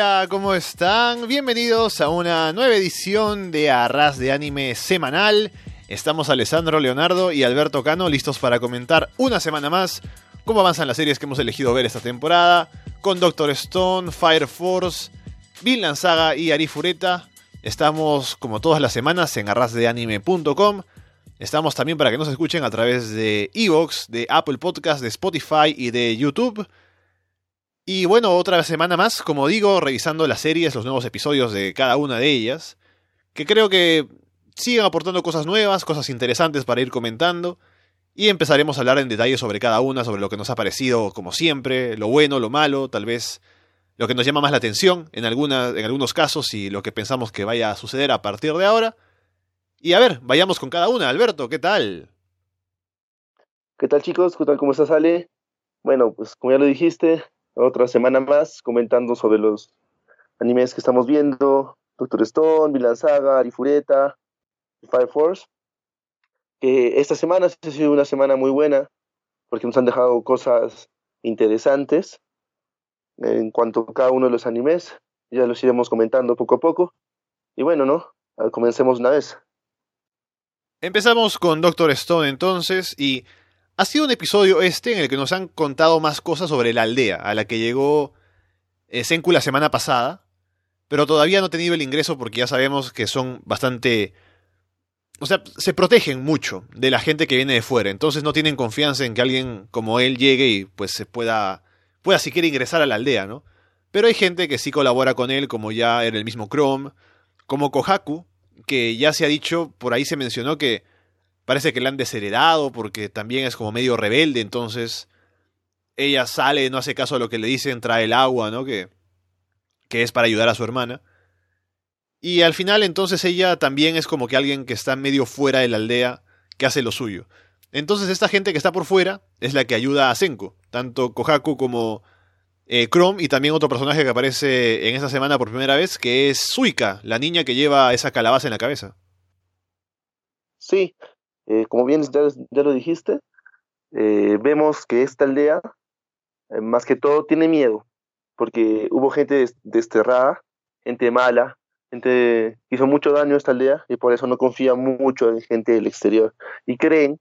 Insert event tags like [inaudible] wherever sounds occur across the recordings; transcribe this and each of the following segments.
Hola, ¿cómo están? Bienvenidos a una nueva edición de Arras de Anime semanal. Estamos Alessandro Leonardo y Alberto Cano listos para comentar una semana más cómo avanzan las series que hemos elegido ver esta temporada, con Doctor Stone, Fire Force, Vinland Saga y Arifureta. Estamos como todas las semanas en arrasdeanime.com. Estamos también para que nos escuchen a través de Evox, de Apple Podcast, de Spotify y de YouTube. Y bueno, otra semana más, como digo, revisando las series, los nuevos episodios de cada una de ellas, que creo que siguen aportando cosas nuevas, cosas interesantes para ir comentando, y empezaremos a hablar en detalle sobre cada una, sobre lo que nos ha parecido, como siempre, lo bueno, lo malo, tal vez lo que nos llama más la atención en, alguna, en algunos casos y lo que pensamos que vaya a suceder a partir de ahora. Y a ver, vayamos con cada una. Alberto, ¿qué tal? ¿Qué tal chicos? ¿Qué? ¿Cómo estás, Ale? Bueno, pues como ya lo dijiste, otra semana más comentando sobre los animes que estamos viendo, Doctor Stone, Villain Saga, Arifureta, Fire Force. esta semana ha sido una semana muy buena porque nos han dejado cosas interesantes en cuanto a cada uno de los animes. Ya los iremos comentando poco a poco. Y bueno, ¿no? Comencemos una vez. Empezamos con Doctor Stone entonces y ha sido un episodio este en el que nos han contado más cosas sobre la aldea a la que llegó eh, Senku la semana pasada, pero todavía no ha tenido el ingreso porque ya sabemos que son bastante... O sea, se protegen mucho de la gente que viene de fuera, entonces no tienen confianza en que alguien como él llegue y pues se pueda, pueda siquiera ingresar a la aldea, ¿no? Pero hay gente que sí colabora con él, como ya era el mismo Chrome, como Kohaku, que ya se ha dicho, por ahí se mencionó que parece que la han desheredado porque también es como medio rebelde, entonces ella sale, no hace caso a lo que le dicen, trae el agua, ¿no? Que, que es para ayudar a su hermana. Y al final entonces ella también es como que alguien que está medio fuera de la aldea, que hace lo suyo. Entonces esta gente que está por fuera es la que ayuda a Senko, tanto Kohaku como eh, Chrome y también otro personaje que aparece en esta semana por primera vez, que es Suika, la niña que lleva esa calabaza en la cabeza. Sí, eh, como bien ya, lo dijiste, eh, vemos que esta aldea, eh, más que todo, tiene miedo, porque hubo gente desterrada, gente mala, gente que hizo mucho daño a esta aldea y por eso no confía mucho en gente del exterior. Y creen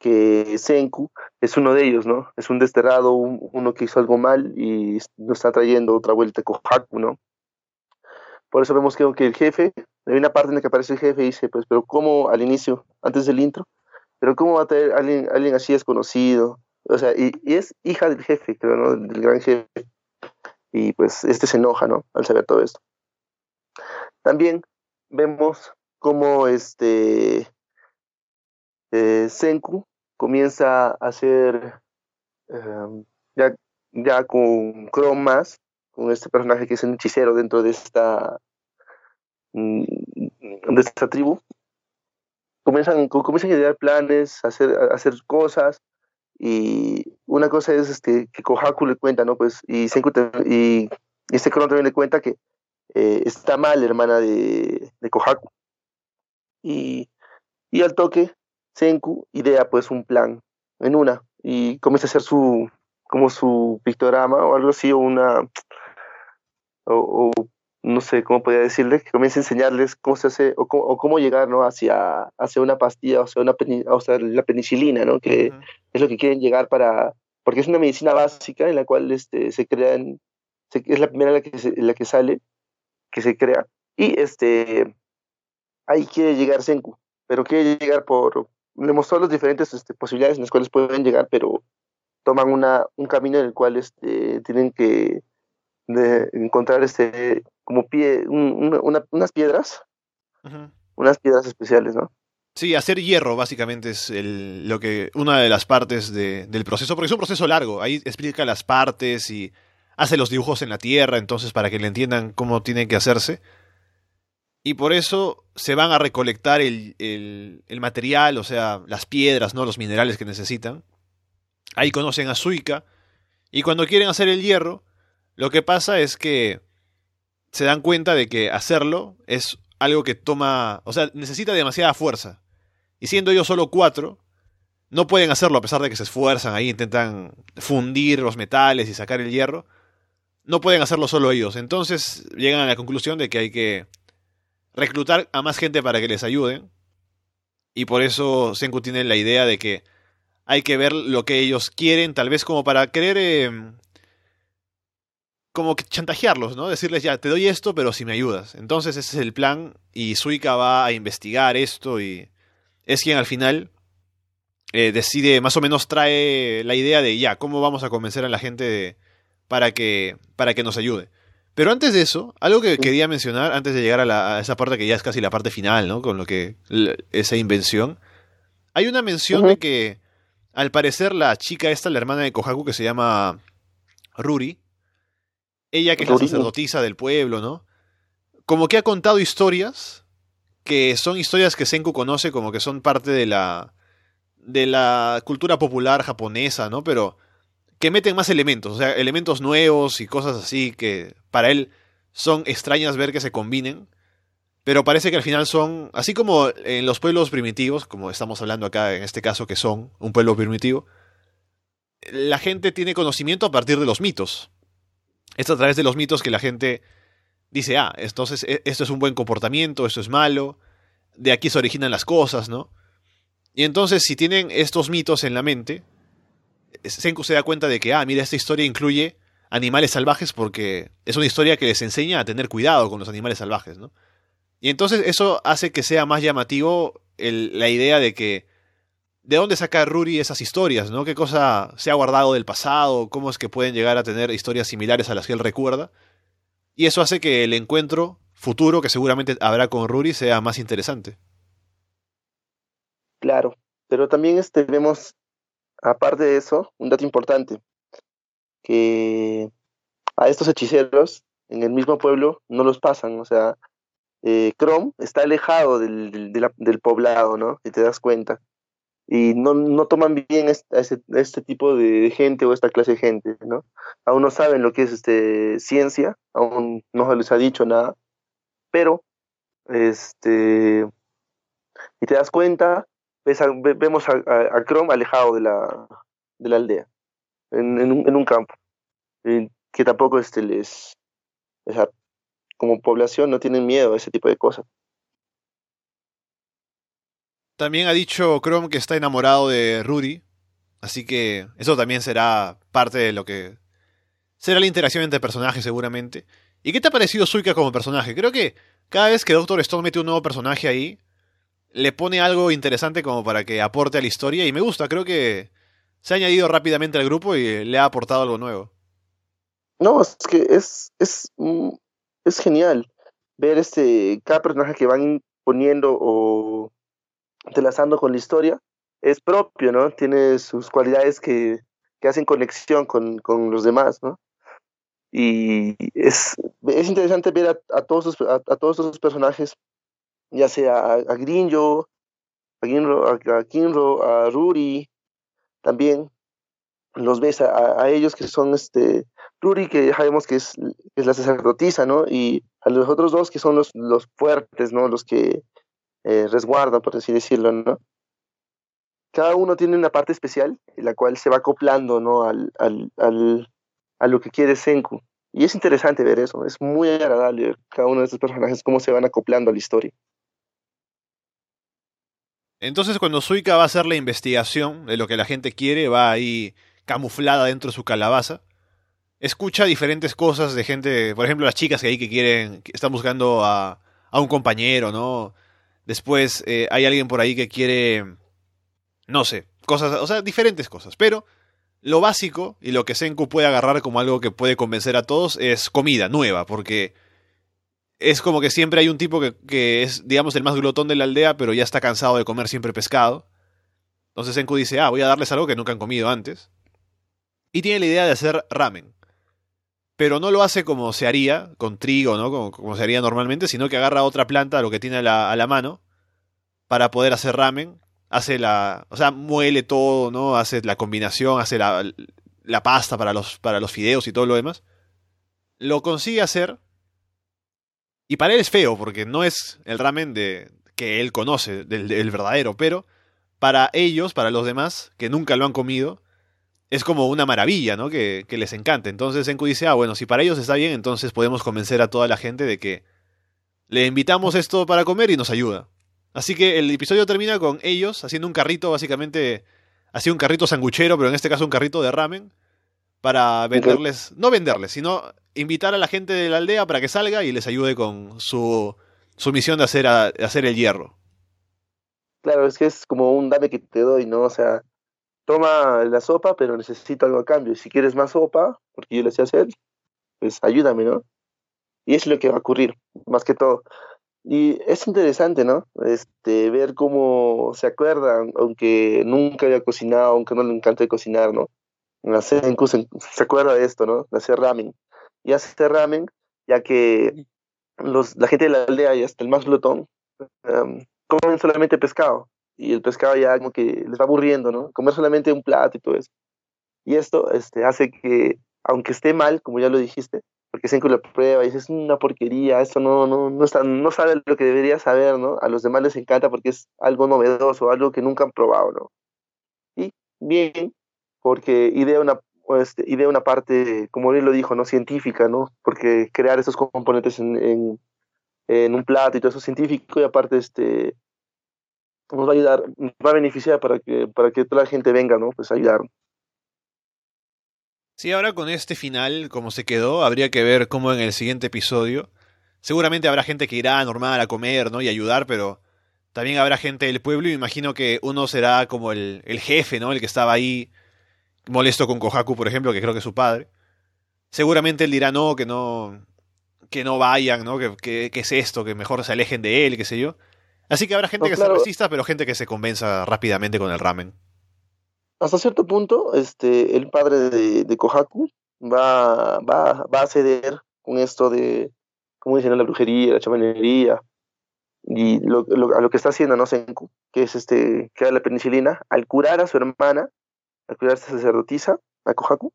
que Senku es uno de ellos, ¿no? Es un desterrado, uno que hizo algo mal y nos está trayendo otra vuelta con Haku, ¿no? Por eso vemos que, el jefe, hay una parte en la que aparece el jefe y dice, pues, pero ¿cómo al inicio, antes del intro? Pero ¿cómo va a tener alguien, alguien así desconocido? O sea, y, es hija del jefe, creo, ¿no? Del gran jefe. Y pues este se enoja, ¿no? Al saber todo esto. También vemos cómo este eh, Senku comienza a hacer em, ya, ya con Chrome más con este personaje que es un hechicero dentro de esta mm, de esta tribu comienzan comienzan a idear planes a hacer hacer cosas y una cosa es este que Kohaku le cuenta no pues y Senku y, este Kron también le cuenta que eh, está mal hermana de, de Kohaku. Y, y al toque Senku idea pues un plan en una y comienza a hacer su como su pictograma o algo así o una o, no sé cómo podría decirle, que comience a enseñarles cómo se hace o cómo, llegar ¿no? hacia, hacia una pastilla, o sea, una o sea, la penicilina, ¿no? que es lo que quieren llegar para, porque es una medicina básica en la cual este, se crean, es la primera la que, la que sale, que se crea, y este, ahí quiere llegar Senku, pero quiere llegar por, le mostró las diferentes este, posibilidades en las cuales pueden llegar, pero toman una, un camino en el cual este, tienen que de encontrar este como pie unas piedras. Unas piedras especiales no sí hacer hierro básicamente es el, lo que una de las partes del proceso porque es un proceso largo. Ahí explica las partes y hace los dibujos en la tierra entonces para que le entiendan cómo tiene que hacerse. Y por eso se van a recolectar el, el, el material o sea las piedras no los minerales que necesitan. Ahí conocen a Suika y cuando quieren hacer el hierro lo que pasa es que se dan cuenta de que hacerlo es algo que toma, o sea, necesita demasiada fuerza. Y siendo ellos solo cuatro, no pueden hacerlo a pesar de que se esfuerzan ahí, intentan fundir los metales y sacar el hierro. no pueden hacerlo solo ellos. Entonces llegan a la conclusión de que hay que reclutar a más gente para que les ayuden. Y por eso Senku tiene la idea de que hay que ver lo que ellos quieren, tal vez como para querer em, como que chantajearlos, ¿no? Decirles, ya, te doy esto, pero si me ayudas. Entonces ese es el plan y Suika va a investigar esto y es quien al final eh, decide, más o menos trae la idea de, ya, ¿cómo vamos a convencer a la gente para, que, para que nos ayude? Pero antes de eso, algo que quería mencionar, antes de llegar a, esa parte que ya es casi la parte final, ¿no? Con lo que, esa invención, hay una mención de que, al parecer, la chica esta, la hermana de Kohaku, que se llama Ruri, ella que es la sacerdotisa del pueblo, ¿no? Como que ha contado historias que son historias que Senku conoce como que son parte de la de la cultura popular japonesa, ¿no? Pero que meten más elementos, o sea, elementos nuevos y cosas así que para él son extrañas ver que se combinen, pero parece que al final son, así como en los pueblos primitivos, como estamos hablando acá en este caso que son un pueblo primitivo, la gente tiene conocimiento a partir de los mitos. Es a través de los mitos que la gente dice, ah, entonces e, esto es un buen comportamiento, esto es malo, de aquí se originan las cosas, ¿no? Y entonces si tienen estos mitos en la mente, Senku se da cuenta de que, ah, mira, esta historia incluye animales salvajes porque es una historia que les enseña a tener cuidado con los animales salvajes, ¿no? Y entonces eso hace que sea más llamativo la idea de que de dónde saca Ruri esas historias, ¿no? ¿Qué cosa se ha guardado del pasado? ¿Cómo es que pueden llegar a tener historias similares a las que él recuerda? Y eso hace que el encuentro futuro que seguramente habrá con Ruri sea más interesante. Claro, pero también este, vemos, aparte de eso, un dato importante, que a estos hechiceros en el mismo pueblo no los pasan, o sea, eh, Chrome está alejado del, del poblado, ¿no? Y te das cuenta y no, no toman bien este, este, tipo de gente o esta clase de gente, ¿no? Aún no saben lo que es este, ciencia, aún no se les ha dicho nada, pero, este, y te das cuenta, ves vemos a, a, Chrome alejado de la, de la aldea, en, en, un, en un campo, que tampoco este, les, como población no tienen miedo a ese tipo de cosas. También ha dicho Chrome que está enamorado de Rudy, así que eso también será parte de lo que será la interacción entre personajes seguramente. ¿Y qué te ha parecido Suika como personaje? Creo que cada vez que Doctor Stone mete un nuevo personaje ahí, le pone algo interesante como para que aporte a la historia y me gusta, creo que se ha añadido rápidamente al grupo y le ha aportado algo nuevo. No, es que es, es, mm, es genial ver este cada personaje que van poniendo o entrelazando con la historia, es propio, ¿no? Tiene sus cualidades que, que hacen conexión con, con, los demás, ¿no? Y es, es interesante ver a, todos, los, a, todos esos personajes, ya sea a, a Grinjo, a Ginro, a, Kinro, a Ruri, también los ves a, a, ellos que son este Ruri que sabemos que es, es la sacerdotisa, ¿no? Y a los otros dos que son los, los fuertes, ¿no? Los que eh, por así decirlo, ¿no? Cada uno tiene una parte especial en la cual se va acoplando, ¿no? Al, al, al, a lo que quiere Senku. Y es interesante ver eso, es muy agradable ver cada uno de estos personajes, cómo se van acoplando a la historia. Entonces cuando Suika va a hacer la investigación de lo que la gente quiere, va ahí camuflada dentro de su calabaza, escucha diferentes cosas de gente, por ejemplo las chicas que ahí que quieren, que están buscando a, a un compañero, ¿no? Después eh, hay alguien por ahí que quiere, no sé, cosas, o sea, diferentes cosas. Pero lo básico y lo que Senku puede agarrar como algo que puede convencer a todos es comida nueva, porque es como que siempre hay un tipo que, que, es, digamos, el más glotón de la aldea, pero ya está cansado de comer siempre pescado. Entonces Senku dice, ah, voy a darles algo que nunca han comido antes. Y tiene la idea de hacer ramen pero no lo hace como se haría, con trigo, ¿no? Como, se haría normalmente, sino que agarra otra planta, lo que tiene a la, mano, para poder hacer ramen. Hace la. O sea, muele todo, ¿no? Hace la combinación, hace la, la pasta para los, para los fideos y todo lo demás. Lo consigue hacer. Y para él es feo, porque no es el ramen de, que él conoce, del, del verdadero, pero para ellos, para los demás, que nunca lo han comido, es como una maravilla, ¿no? Que, que les encanta. Entonces Senku dice, ah, bueno, si para ellos está bien, entonces podemos convencer a toda la gente de que le invitamos esto para comer y nos ayuda. Así que el episodio termina con ellos haciendo un carrito, básicamente, así un carrito sanguchero, pero en este caso un carrito de ramen, para venderles, no venderles, sino invitar a la gente de la aldea para que salga y les ayude con su, su misión de hacer, de hacer el hierro. Claro, es que es como un dame que te doy, ¿no? O sea, toma la sopa, pero necesito algo a cambio. Si quieres más sopa, porque yo le sé hacer, pues ayúdame, ¿no? Y es lo que va a ocurrir, más que todo. Y es interesante, ¿no? Este, ver cómo se acuerdan, aunque nunca haya cocinado, aunque no le encante cocinar, ¿no? se, se acuerda de esto, ¿no? De hacer ramen. Y hace ramen, ya que los, la gente de la aldea y hasta el más glotón um, comen solamente pescado. Y el pescado ya como que les va aburriendo, ¿no? Comer solamente un plato y todo eso. Y esto este, hace que, aunque esté mal, como ya lo dijiste, porque Senku lo prueba y es una porquería, esto no, no, no, está, no sabe lo que debería saber, ¿no? A los demás les encanta porque es algo novedoso, algo que nunca han probado, ¿no? Y bien, porque idea una, este, idea una parte, como él lo dijo, ¿no? Científica, ¿no? Porque crear esos componentes en, en, en un plato y todo eso científico y aparte este nos va a ayudar, nos va a beneficiar para que, para que toda la gente venga, ¿no? Pues a ayudar. Sí, ahora con este final, como se quedó, habría que ver cómo en el siguiente episodio. Seguramente habrá gente que irá normal a comer, ¿no? Y ayudar, pero también habrá gente del pueblo y me imagino que uno será como el, el jefe, ¿no? El que estaba ahí molesto con Kohaku, por ejemplo, que creo que es su padre. Seguramente él dirá no, que no, que no vayan, ¿no? Que, que, es esto, que mejor se alejen de él, qué sé yo. Así que habrá gente que se resista, pero gente que se convenza rápidamente con el ramen hasta cierto punto, este, el padre de, de Kohaku va, va, va a ceder con esto de, como dicen, la brujería, la chamanería, y lo, a lo que está haciendo, ¿no? Senku, que es este, que la penicilina, al curar a su hermana, al curar a esta sacerdotisa, a Kohaku,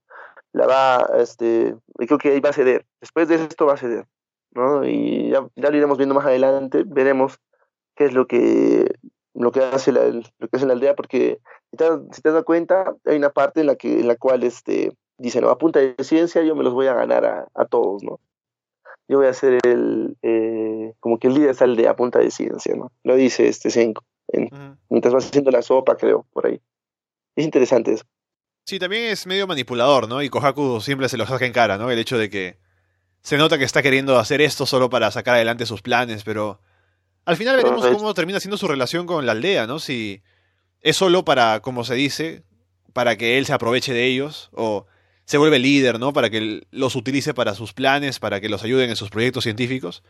la va, este, creo que ahí va a ceder. Después de esto va a ceder, ¿no? Y ya, ya lo iremos viendo más adelante, veremos qué es lo que lo que hace la, lo que hace la aldea, porque si te, si te, das cuenta, hay una parte en la que en la cual este dice, no, a punta de ciencia yo me los voy a ganar a, a todos, ¿no? Yo voy a ser el, eh, como que el líder de esa aldea a punta de ciencia, ¿no? Lo dice este Senko, mientras va haciendo la sopa, creo, por ahí. Es interesante eso. Sí, también es medio manipulador, ¿no? Y Kohaku siempre se lo saca en cara, ¿no? El hecho de que se nota que está queriendo hacer esto solo para sacar adelante sus planes, pero al final veremos cómo termina siendo su relación con la aldea, ¿no? Si es solo para, como se dice, para que él se aproveche de ellos, o se vuelve líder, ¿no? Para que los utilice para sus planes, para que los ayuden en sus proyectos científicos.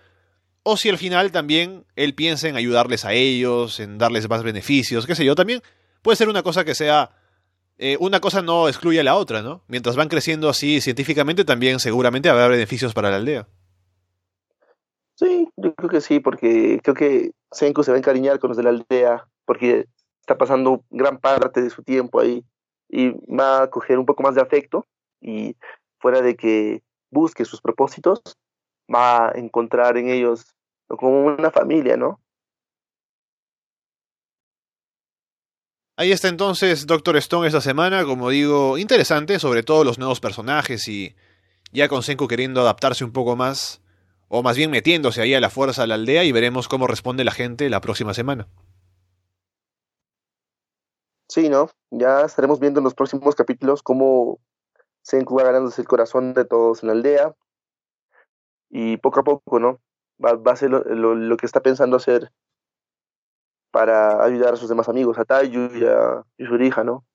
O si al final también él piensa en ayudarles a ellos, en darles más beneficios, qué sé yo, también puede ser una cosa que sea... Eh, una cosa no excluye a la otra, ¿no? Mientras van creciendo así científicamente, también seguramente habrá beneficios para la aldea. Sí, yo creo que sí, porque creo que Senku se va a encariñar con los de la aldea, porque está pasando gran parte de su tiempo ahí y va a coger un poco más de afecto y fuera de que busque sus propósitos, va a encontrar en ellos como una familia, ¿no? Ahí está entonces Doctor Stone esta semana, como digo, interesante, sobre todo los nuevos personajes y ya con Senku queriendo adaptarse un poco más o más bien metiéndose ahí a la fuerza a la aldea y veremos cómo responde la gente la próxima semana. Sí, ¿no? Ya estaremos viendo en los próximos capítulos cómo se va ganándose el corazón de todos en la aldea. Y poco a poco, ¿no? Va, a ser lo, que está pensando hacer para ayudar a sus demás amigos, a Tayu y a, su hija, ¿no?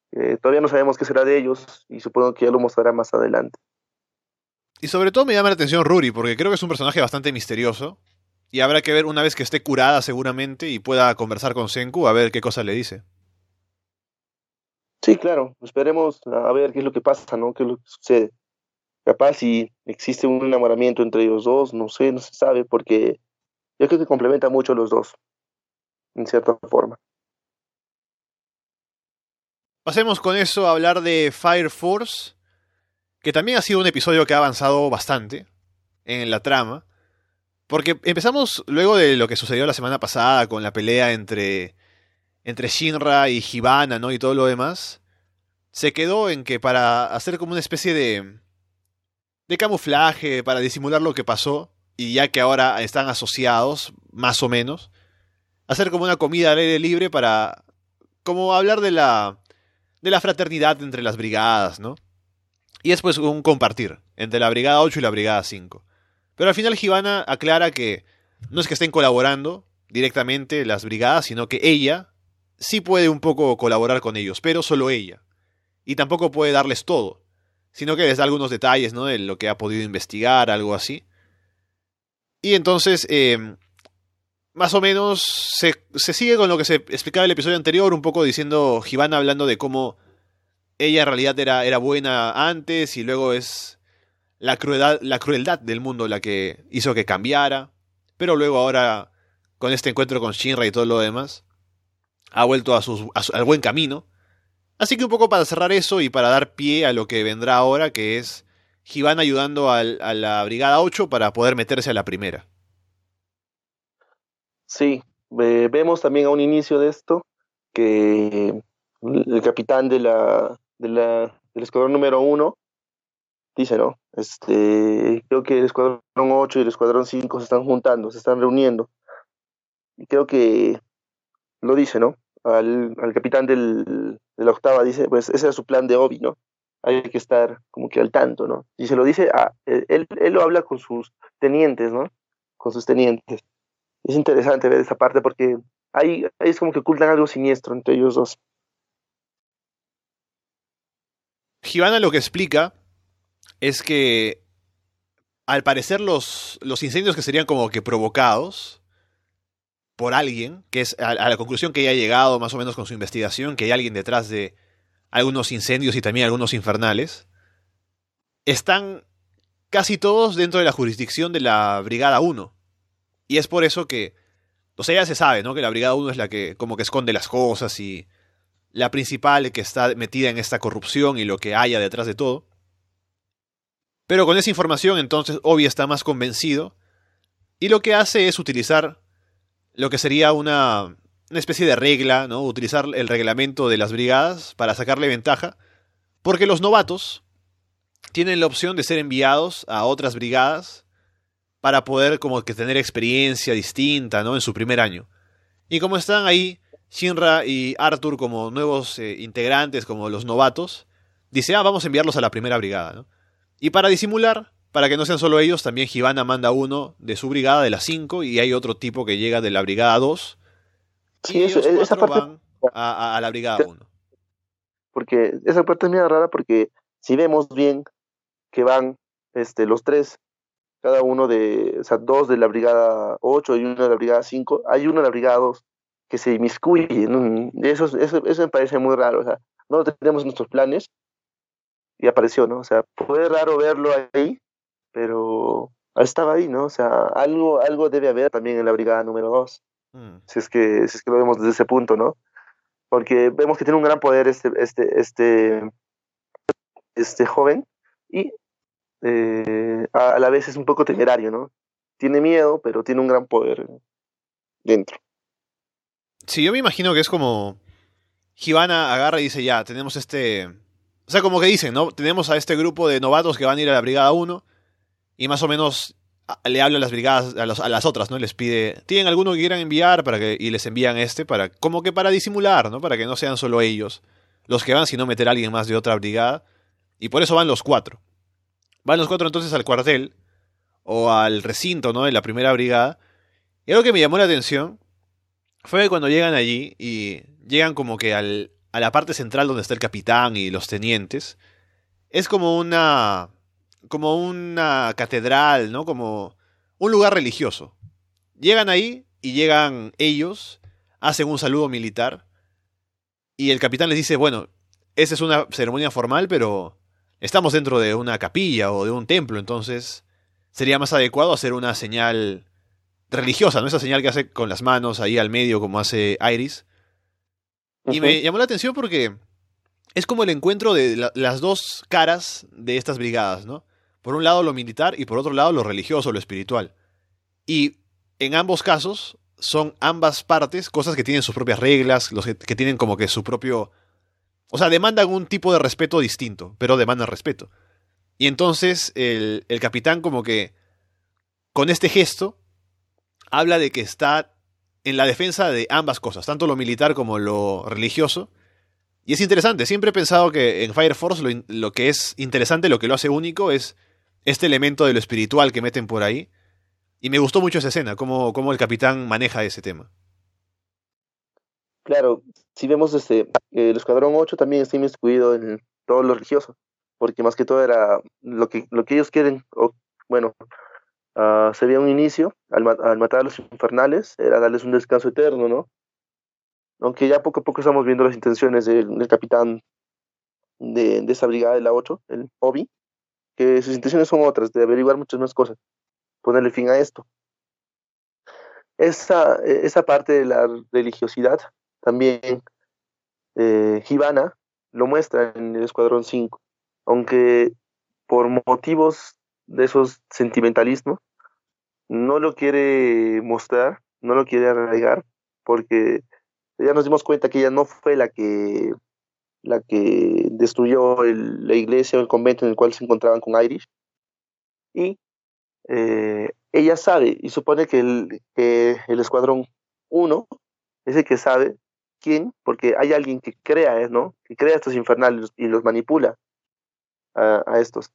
todavía no sabemos qué será de ellos y supongo que ya lo mostrará más adelante. Y sobre todo me llama la atención Ruri, porque creo que es un personaje bastante misterioso. Y habrá que ver una vez que esté curada seguramente y pueda conversar con Senku a ver qué cosa le dice. Sí, claro. Esperemos a ver qué es lo que pasa, ¿no? ¿Qué es lo que sucede? Capaz si existe un enamoramiento entre ellos dos, no sé, no se sabe, porque yo creo que complementa mucho a los dos, en cierta forma. Pasemos con eso a hablar de Fire Force que también ha sido un episodio que ha avanzado bastante en la trama, porque empezamos luego de lo que sucedió la semana pasada con la pelea entre, entre Shinra y Hibana, ¿no? Y todo lo demás. se quedó en que para hacer como una especie de, de camuflaje, para disimular lo que pasó, y ya que ahora están asociados, más o menos, hacer como una comida al aire libre para como hablar de la de la fraternidad entre las brigadas, ¿no? Y después un compartir entre la brigada 8 y la brigada 5. Pero al final Givana aclara que no es que estén colaborando directamente las brigadas, sino que ella sí puede un poco colaborar con ellos, pero solo ella. Y tampoco puede darles todo, sino que les da algunos detalles, ¿no? De lo que ha podido investigar, algo así. Y entonces, eh, más o menos, se, se, sigue con lo que se explicaba en el episodio anterior, un poco diciendo, Givana hablando de cómo ella en realidad era, era buena antes y luego es la crueldad, la crueldad del mundo la que hizo que cambiara. Pero luego ahora, con este encuentro con Shinra y todo lo demás, ha vuelto a su, al buen camino. Así que un poco para cerrar eso y para dar pie a lo que vendrá ahora, que es Givana ayudando al, a la Brigada 8 para poder meterse a la primera. Sí, vemos también a un inicio de esto que el capitán de la, de del escuadrón número 1 dice, ¿no? Este, creo que el escuadrón 8 y el escuadrón 5 se están juntando, se están reuniendo. Y creo que lo dice, ¿no? Al, al capitán del, de la octava dice, pues ese era su plan de Obi, ¿no? Hay que estar como que al tanto, ¿no? Y se lo dice a, él, él lo habla con sus tenientes, ¿no? Con sus tenientes. Es interesante ver esa parte porque ahí es como que ocultan algo siniestro entre ellos dos. Givana lo que explica es que al parecer los, los incendios que serían como que provocados por alguien, que es a, a, la conclusión que ella ha llegado más o menos con su investigación, que hay alguien detrás de algunos incendios y también algunos infernales, están casi todos dentro de la jurisdicción de la Brigada 1. Y es por eso que, o sea, ya se sabe, ¿no? Que la Brigada 1 es la que como que esconde las cosas y la principal que está metida en esta corrupción y lo que haya detrás de todo. Pero con esa información entonces Obi está más convencido y lo que hace es utilizar lo que sería una, una especie de regla, ¿no? Utilizar el reglamento de las brigadas para sacarle ventaja, porque los novatos tienen la opción de ser enviados a otras brigadas para poder como que tener experiencia distinta, ¿no? En su primer año. Y como están ahí Shinra y Arthur como nuevos eh, integrantes, como los novatos, dice, ah, vamos a enviarlos a la primera brigada, ¿no? Y para disimular, para que no sean solo ellos, también Hibana manda uno de su brigada, de las 5, y hay otro tipo que llega de la brigada 2. Sí, eso, esa parte... van a, a, la brigada 1. Porque esa parte es muy rara porque si vemos bien que van este, los tres, cada uno de, o sea, dos de la brigada 8 y uno de la brigada 5, hay uno de la brigada 2 que se inmiscuye. ¿no? Eso, eso, eso me parece muy raro. O sea, no tenemos nuestros planes y apareció, ¿no? O sea, fue raro verlo ahí, pero estaba ahí, ¿no? O sea, algo, algo debe haber también en la brigada número 2. Mm. Si, es que, si es que lo vemos desde ese punto, ¿no? Porque vemos que tiene un gran poder este, este, este, este joven y eh, a, a la vez es un poco temerario, ¿no? Tiene miedo, pero tiene un gran poder dentro. Sí, yo me imagino que es como. Givana agarra y dice: Ya, tenemos este. O sea, como que dicen, ¿no? Tenemos a este grupo de novatos que van a ir a la Brigada 1 y más o menos le habla a las brigadas, a, los, a las otras, ¿no? Les pide, ¿tienen alguno que quieran enviar? para que Y les envían este, para como que para disimular, ¿no? Para que no sean solo ellos los que van, sino meter a alguien más de otra brigada. Y por eso van los cuatro. Van los cuatro entonces al cuartel o al recinto, ¿no? De la primera brigada. Y algo que me llamó la atención fue cuando llegan allí y llegan como que al, a la parte central donde está el capitán y los tenientes, es como una como una catedral, ¿no? Como un lugar religioso. Llegan ahí y llegan ellos, hacen un saludo militar y el capitán les dice, bueno, esa es una ceremonia formal, pero estamos dentro de una capilla o de un templo, entonces sería más adecuado hacer una señal religiosa, ¿no? Esa señal que hace con las manos ahí al medio como hace Iris. Y me llamó la atención porque es como el encuentro de la, las dos caras de estas brigadas, ¿no? Por un lado lo militar y por otro lado lo religioso, lo espiritual. Y en ambos casos son ambas partes cosas que tienen sus propias reglas, los que, que tienen como que su propio O sea, demandan un tipo de respeto distinto, pero demandan respeto. Y entonces el, el capitán como que con este gesto habla de que está en la defensa de ambas cosas, tanto lo militar como lo religioso. Y es interesante, siempre he pensado que en Fire Force lo, lo, que es interesante, lo que lo hace único es este elemento de lo espiritual que meten por ahí. Y me gustó mucho esa escena, cómo, cómo el capitán maneja ese tema. Claro, si vemos este, el Escuadrón 8 también está inmiscuido en todo lo religioso, porque más que todo era lo que, lo que ellos quieren, bueno, uh, se veía un inicio al, matar a los infernales, era darles un descanso eterno, ¿no? Aunque ya poco a poco estamos viendo las intenciones del, capitán de, de, esa brigada de la 8, el Obi, que sus intenciones son otras, de averiguar muchas más cosas, ponerle fin a esto. Esa, esa parte de la religiosidad también eh, Givana lo muestra en el Escuadrón 5, aunque por motivos de esos sentimentalismos no lo quiere mostrar, no lo quiere arraigar, porque ya nos dimos cuenta que ella no fue la que la que destruyó el, la iglesia o el convento en el cual se encontraban con Irish. Y eh, ella sabe y supone que el, que el escuadrón 1 es el que sabe quién, porque hay alguien que crea, ¿no? Que crea estos infernales y los manipula a, a estos.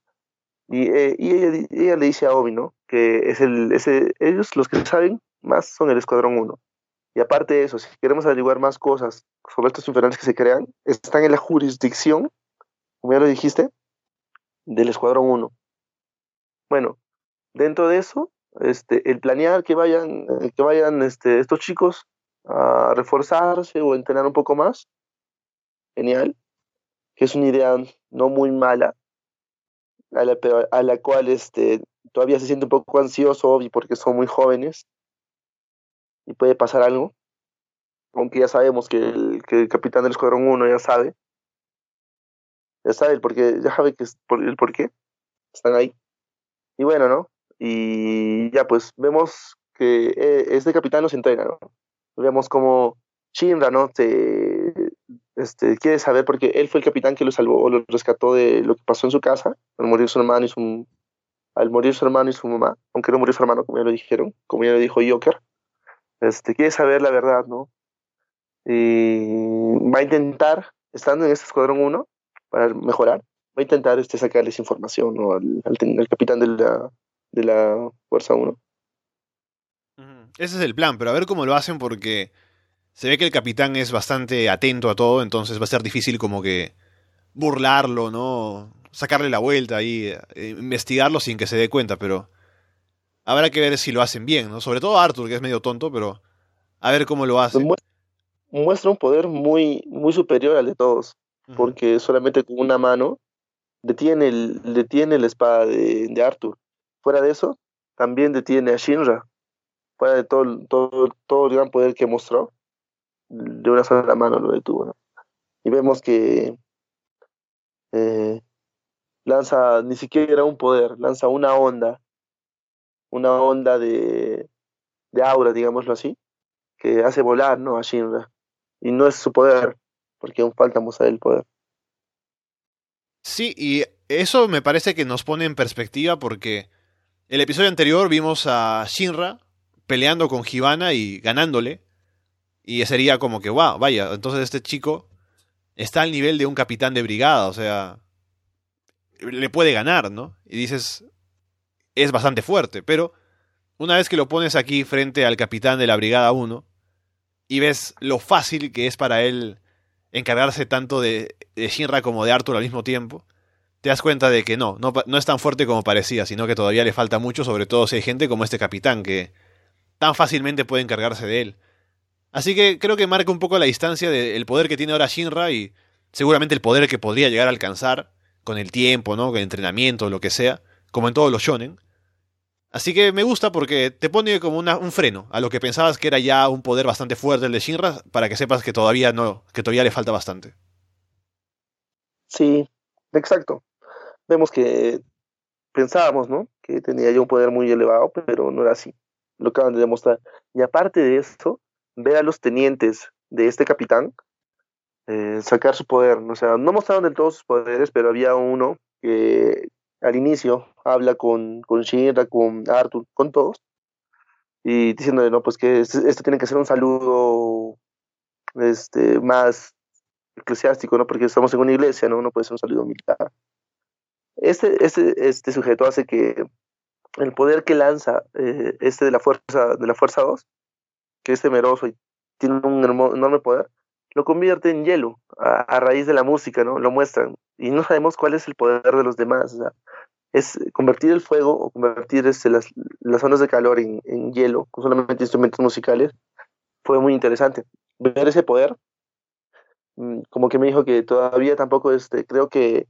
Y, eh, y ella, le dice a Obi, ¿no? Que es ellos los que saben más son el Escuadrón 1. Y aparte de eso, si queremos averiguar más cosas sobre estos infernales que se crean, están en la jurisdicción, como ya lo dijiste, del Escuadrón 1. Bueno, dentro de eso, este, el planear que vayan, que vayan este, estos chicos a reforzarse o entrenar un poco más, genial, que es una idea no muy mala, a la, a la cual este, todavía se siente un poco ansioso y porque son muy jóvenes y puede pasar algo, aunque ya sabemos que el, que el capitán del escuadrón 1 ya sabe, ya sabe el porqué, ya sabe que es por, el por qué están ahí. Y bueno, ¿no? Y ya pues vemos que eh, este capitán los entrena, ¿no? Vemos como Shinra, ¿no? Se, este, quiere saber porque él fue el capitán que lo salvó o lo rescató de lo que pasó en su casa al morir su hermano y su al morir su hermano y su mamá, aunque no murió su hermano como ya lo dijeron, como ya lo dijo Joker, este, quiere saber la verdad, ¿no? Y va a intentar, estando en este escuadrón 1, para mejorar, va a intentar este, sacarles información ¿no? al, al, capitán de la, de la Fuerza 1. Ese es el plan, pero a ver cómo lo hacen porque se ve que el capitán es bastante atento a todo, entonces va a ser difícil como que burlarlo, ¿no? Sacarle la vuelta y eh, investigarlo sin que se dé cuenta, pero habrá que ver si lo hacen bien, ¿no? Sobre todo Arthur, que es medio tonto, pero a ver cómo lo hace. Muestra un poder muy, muy superior al de todos, porque solamente con una mano detiene, el, detiene la espada de, de Arthur. Fuera de eso, también detiene a Shinra fuera de todo, todo, todo el gran poder que mostró, de una sola mano lo detuvo. Y vemos que eh, lanza ni siquiera un poder, lanza una onda, una onda de, de aura, digámoslo así, que hace volar ¿no? a Shinra. Y no es su poder, porque aún falta mostrar el poder. Sí, y eso me parece que nos pone en perspectiva porque el episodio anterior vimos a Shinra peleando con Givana y ganándole. Y sería como que, wow, vaya, entonces este chico está al nivel de un capitán de brigada, o sea, le puede ganar, ¿no? Y dices, es bastante fuerte, pero una vez que lo pones aquí frente al capitán de la brigada 1 y ves lo fácil que es para él encargarse tanto de, de Shinra como de Arthur al mismo tiempo, te das cuenta de que no, no, no es tan fuerte como parecía, sino que todavía le falta mucho, sobre todo si hay gente como este capitán que tan fácilmente puede encargarse de él. Así que creo que marca un poco la distancia del poder que tiene ahora Shinra y seguramente el poder que podría llegar a alcanzar con el tiempo, ¿no? Con el entrenamiento, lo que sea, como en todos los shonen. Así que me gusta porque te pone como un freno a lo que pensabas que era ya un poder bastante fuerte el de Shinra, para que sepas que todavía no, que todavía le falta bastante. Sí, exacto. Vemos que pensábamos, ¿no? Que tenía ya un poder muy elevado, pero no era así lo acaban de demostrar. Y aparte de esto, ver a los tenientes de este capitán eh, sacar su poder. O sea, no mostraron de todos sus poderes, pero había uno que al inicio habla con, con Shinra, con Arthur, con todos, y diciéndole, no, pues que esto tiene que ser un saludo este, más eclesiástico, ¿no? Porque estamos en una iglesia, ¿no? No puede ser un saludo militar. Este, este, este sujeto hace que el poder que lanza eh, este de la fuerza de la fuerza 2, que es temeroso y tiene un enorme poder, lo convierte en hielo a, raíz de la música, ¿no? Lo muestran y no sabemos cuál es el poder de los demás. Es convertir el fuego o convertir este, las, las de calor en, hielo con solamente instrumentos musicales fue muy interesante. Ver ese poder, mm, como que me dijo que todavía tampoco, este, creo que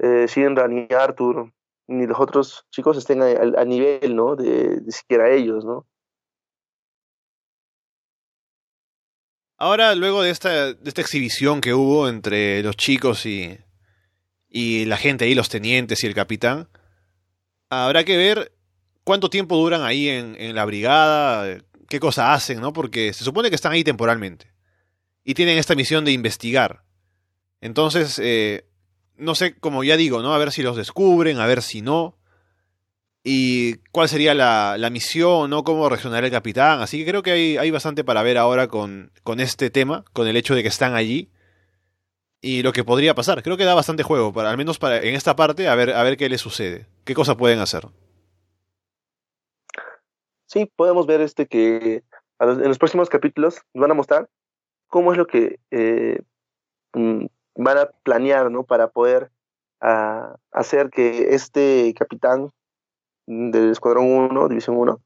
eh, Shinra ni Arthur ni los otros chicos estén a, nivel, ¿no? De, de, siquiera ellos, ¿no? Ahora, luego de esta, exhibición que hubo entre los chicos y, y la gente ahí, los tenientes y el capitán, habrá que ver cuánto tiempo duran ahí en, en la brigada, qué cosa hacen, ¿no? Porque se supone que están ahí temporalmente. Y tienen esta misión de investigar. Entonces, eh, no sé, como ya digo, ¿no? A ver si los descubren, a ver si no. Y cuál sería la, la misión, ¿no? Cómo reaccionará el capitán. Así que creo que hay, hay bastante para ver ahora con, con este tema, con el hecho de que están allí y lo que podría pasar. Creo que da bastante juego, para, al menos para, en esta parte, a ver, a ver qué le sucede, qué cosas pueden hacer. Sí, podemos ver este que en los próximos capítulos van a mostrar cómo es lo que eh, mm, van a planear, ¿no? Para poder ah, hacer que este capitán del Escuadrón 1, División 1,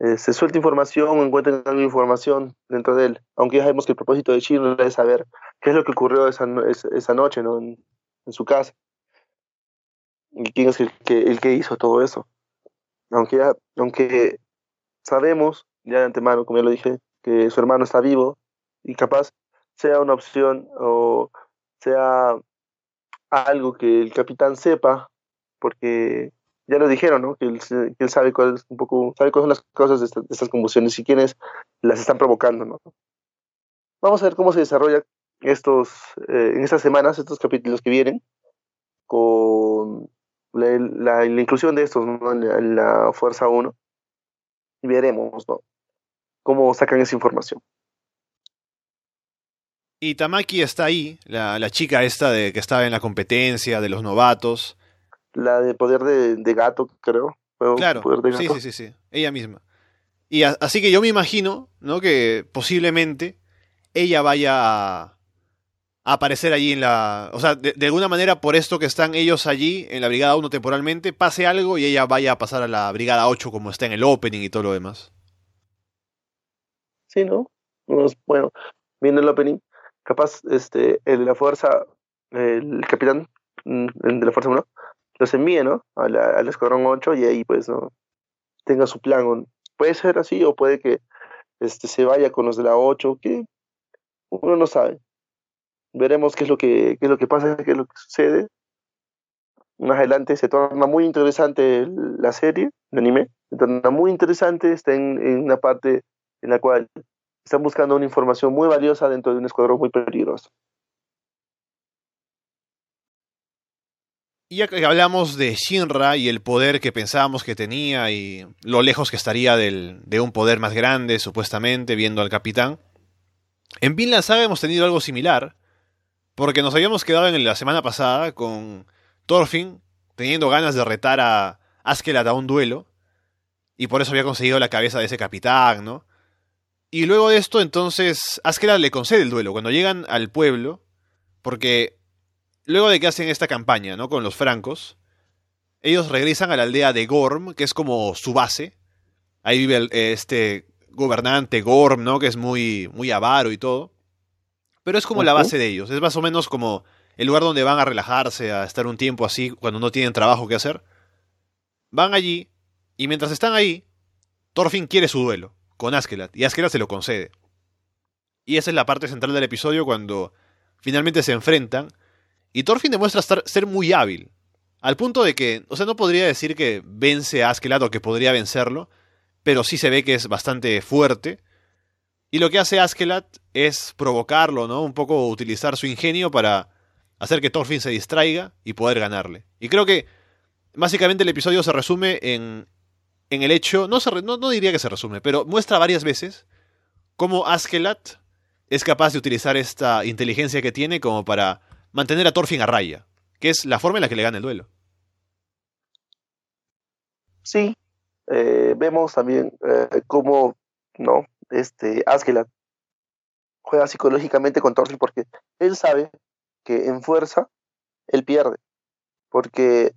eh, se suelte información encuentren alguna información dentro de él. Aunque ya sabemos que el propósito de Chino es saber qué es lo que ocurrió esa, esa noche ¿no? en, su casa. Y quién es el que, el que hizo todo eso. Aunque, ya, aunque sabemos ya de antemano, como ya lo dije, que su hermano está vivo y capaz sea una opción o sea algo que el capitán sepa, porque ya lo dijeron, ¿no? Que él, sabe cuál un poco, sabe cuáles son las causas de, estas convulsiones y quiénes las están provocando, ¿no? Vamos a ver cómo se desarrolla estos, eh, en estas semanas, estos capítulos que vienen, con la, inclusión de estos en, la, Fuerza 1, y veremos. Cómo sacan esa información. Y Tamaki está ahí, la, la chica esta de que estaba en la competencia de los novatos la de poder de, gato, creo. Claro, sí, sí, sí, sí, ella misma. Y así que yo me imagino, ¿no? Que posiblemente ella vaya a, aparecer allí en la... O sea, de, alguna manera, por esto que están ellos allí, en la Brigada 1 temporalmente, pase algo y ella vaya a pasar a la Brigada 8 como está en el opening y todo lo demás. Sí, ¿no? Bueno, viendo el opening, capaz este, el de la fuerza, el capitán mm, el de la fuerza 1, los envíe, ¿no? al Escuadrón 8 y ahí pues no tenga su plan. Puede ser así o puede que este, se vaya con los de la 8, que uno no sabe. Veremos qué es lo que, qué es lo que pasa, qué es lo que sucede. Más adelante se torna muy interesante la serie, el anime, se torna muy interesante, está en, en una parte en la cual están buscando una información muy valiosa dentro de un escuadrón muy peligroso. Y ya que hablamos de Shinra y el poder que pensábamos que tenía y lo lejos que estaría del, de un poder más grande, supuestamente, viendo al capitán, en Vinland Saga hemos tenido algo similar, porque nos habíamos quedado en la semana pasada con Thorfinn teniendo ganas de retar a Askeladd a un duelo, y por eso había conseguido la cabeza de ese capitán, ¿no? Y luego de esto, entonces, Askeladd le concede el duelo. Cuando llegan al pueblo, porque luego de que hacen esta campaña, ¿no? Con los francos, ellos regresan a la aldea de Gorm, que es como su base. Ahí vive este gobernante Gorm, ¿no? Que es muy, muy avaro y todo. Pero es como la base de ellos. Es más o menos como el lugar donde van a relajarse, a estar un tiempo así, cuando no tienen trabajo que hacer. Van allí, y mientras están ahí, Thorfinn quiere su duelo con Askeladd, y Askeladd se lo concede. Y esa es la parte central del episodio cuando finalmente se enfrentan y Thorfinn demuestra estar, ser muy hábil. Al punto de que, o sea, no podría decir que vence a Askeladd o que podría vencerlo, pero sí se ve que es bastante fuerte. Y lo que hace Askelat es provocarlo, ¿no? Un poco utilizar su ingenio para hacer que Thorfinn se distraiga y poder ganarle. Y creo que básicamente el episodio se resume en, en el hecho, no, se, no, no diría que se resume, pero muestra varias veces cómo Askelat es capaz de utilizar esta inteligencia que tiene como para mantener a Thorfinn a raya, que es la forma en la que le gana el duelo. Sí, eh, vemos también eh, cómo no este Askelat juega psicológicamente con Thorfinn porque él sabe que en fuerza él pierde porque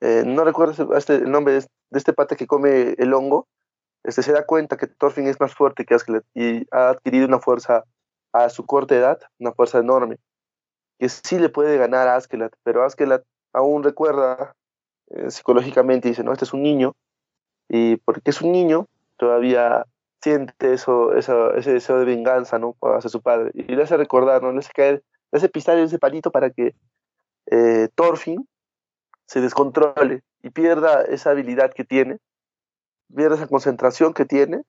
eh, no recuerdo este, el nombre de, este pata que come el hongo este se da cuenta que Thorfinn es más fuerte que Askelat y ha adquirido una fuerza a su corta edad, una fuerza enorme, que sí le puede ganar a Askelat, pero Askelat aún recuerda eh, psicológicamente, dice, no, este es un niño, y porque es un niño, todavía siente eso, ese deseo de venganza, ¿no? Hacia su padre, y le hace recordar, ¿no? Le hace caer, le hace pisar ese palito para que eh, Thorfinn se descontrole y pierda esa habilidad que tiene, pierda esa concentración que tiene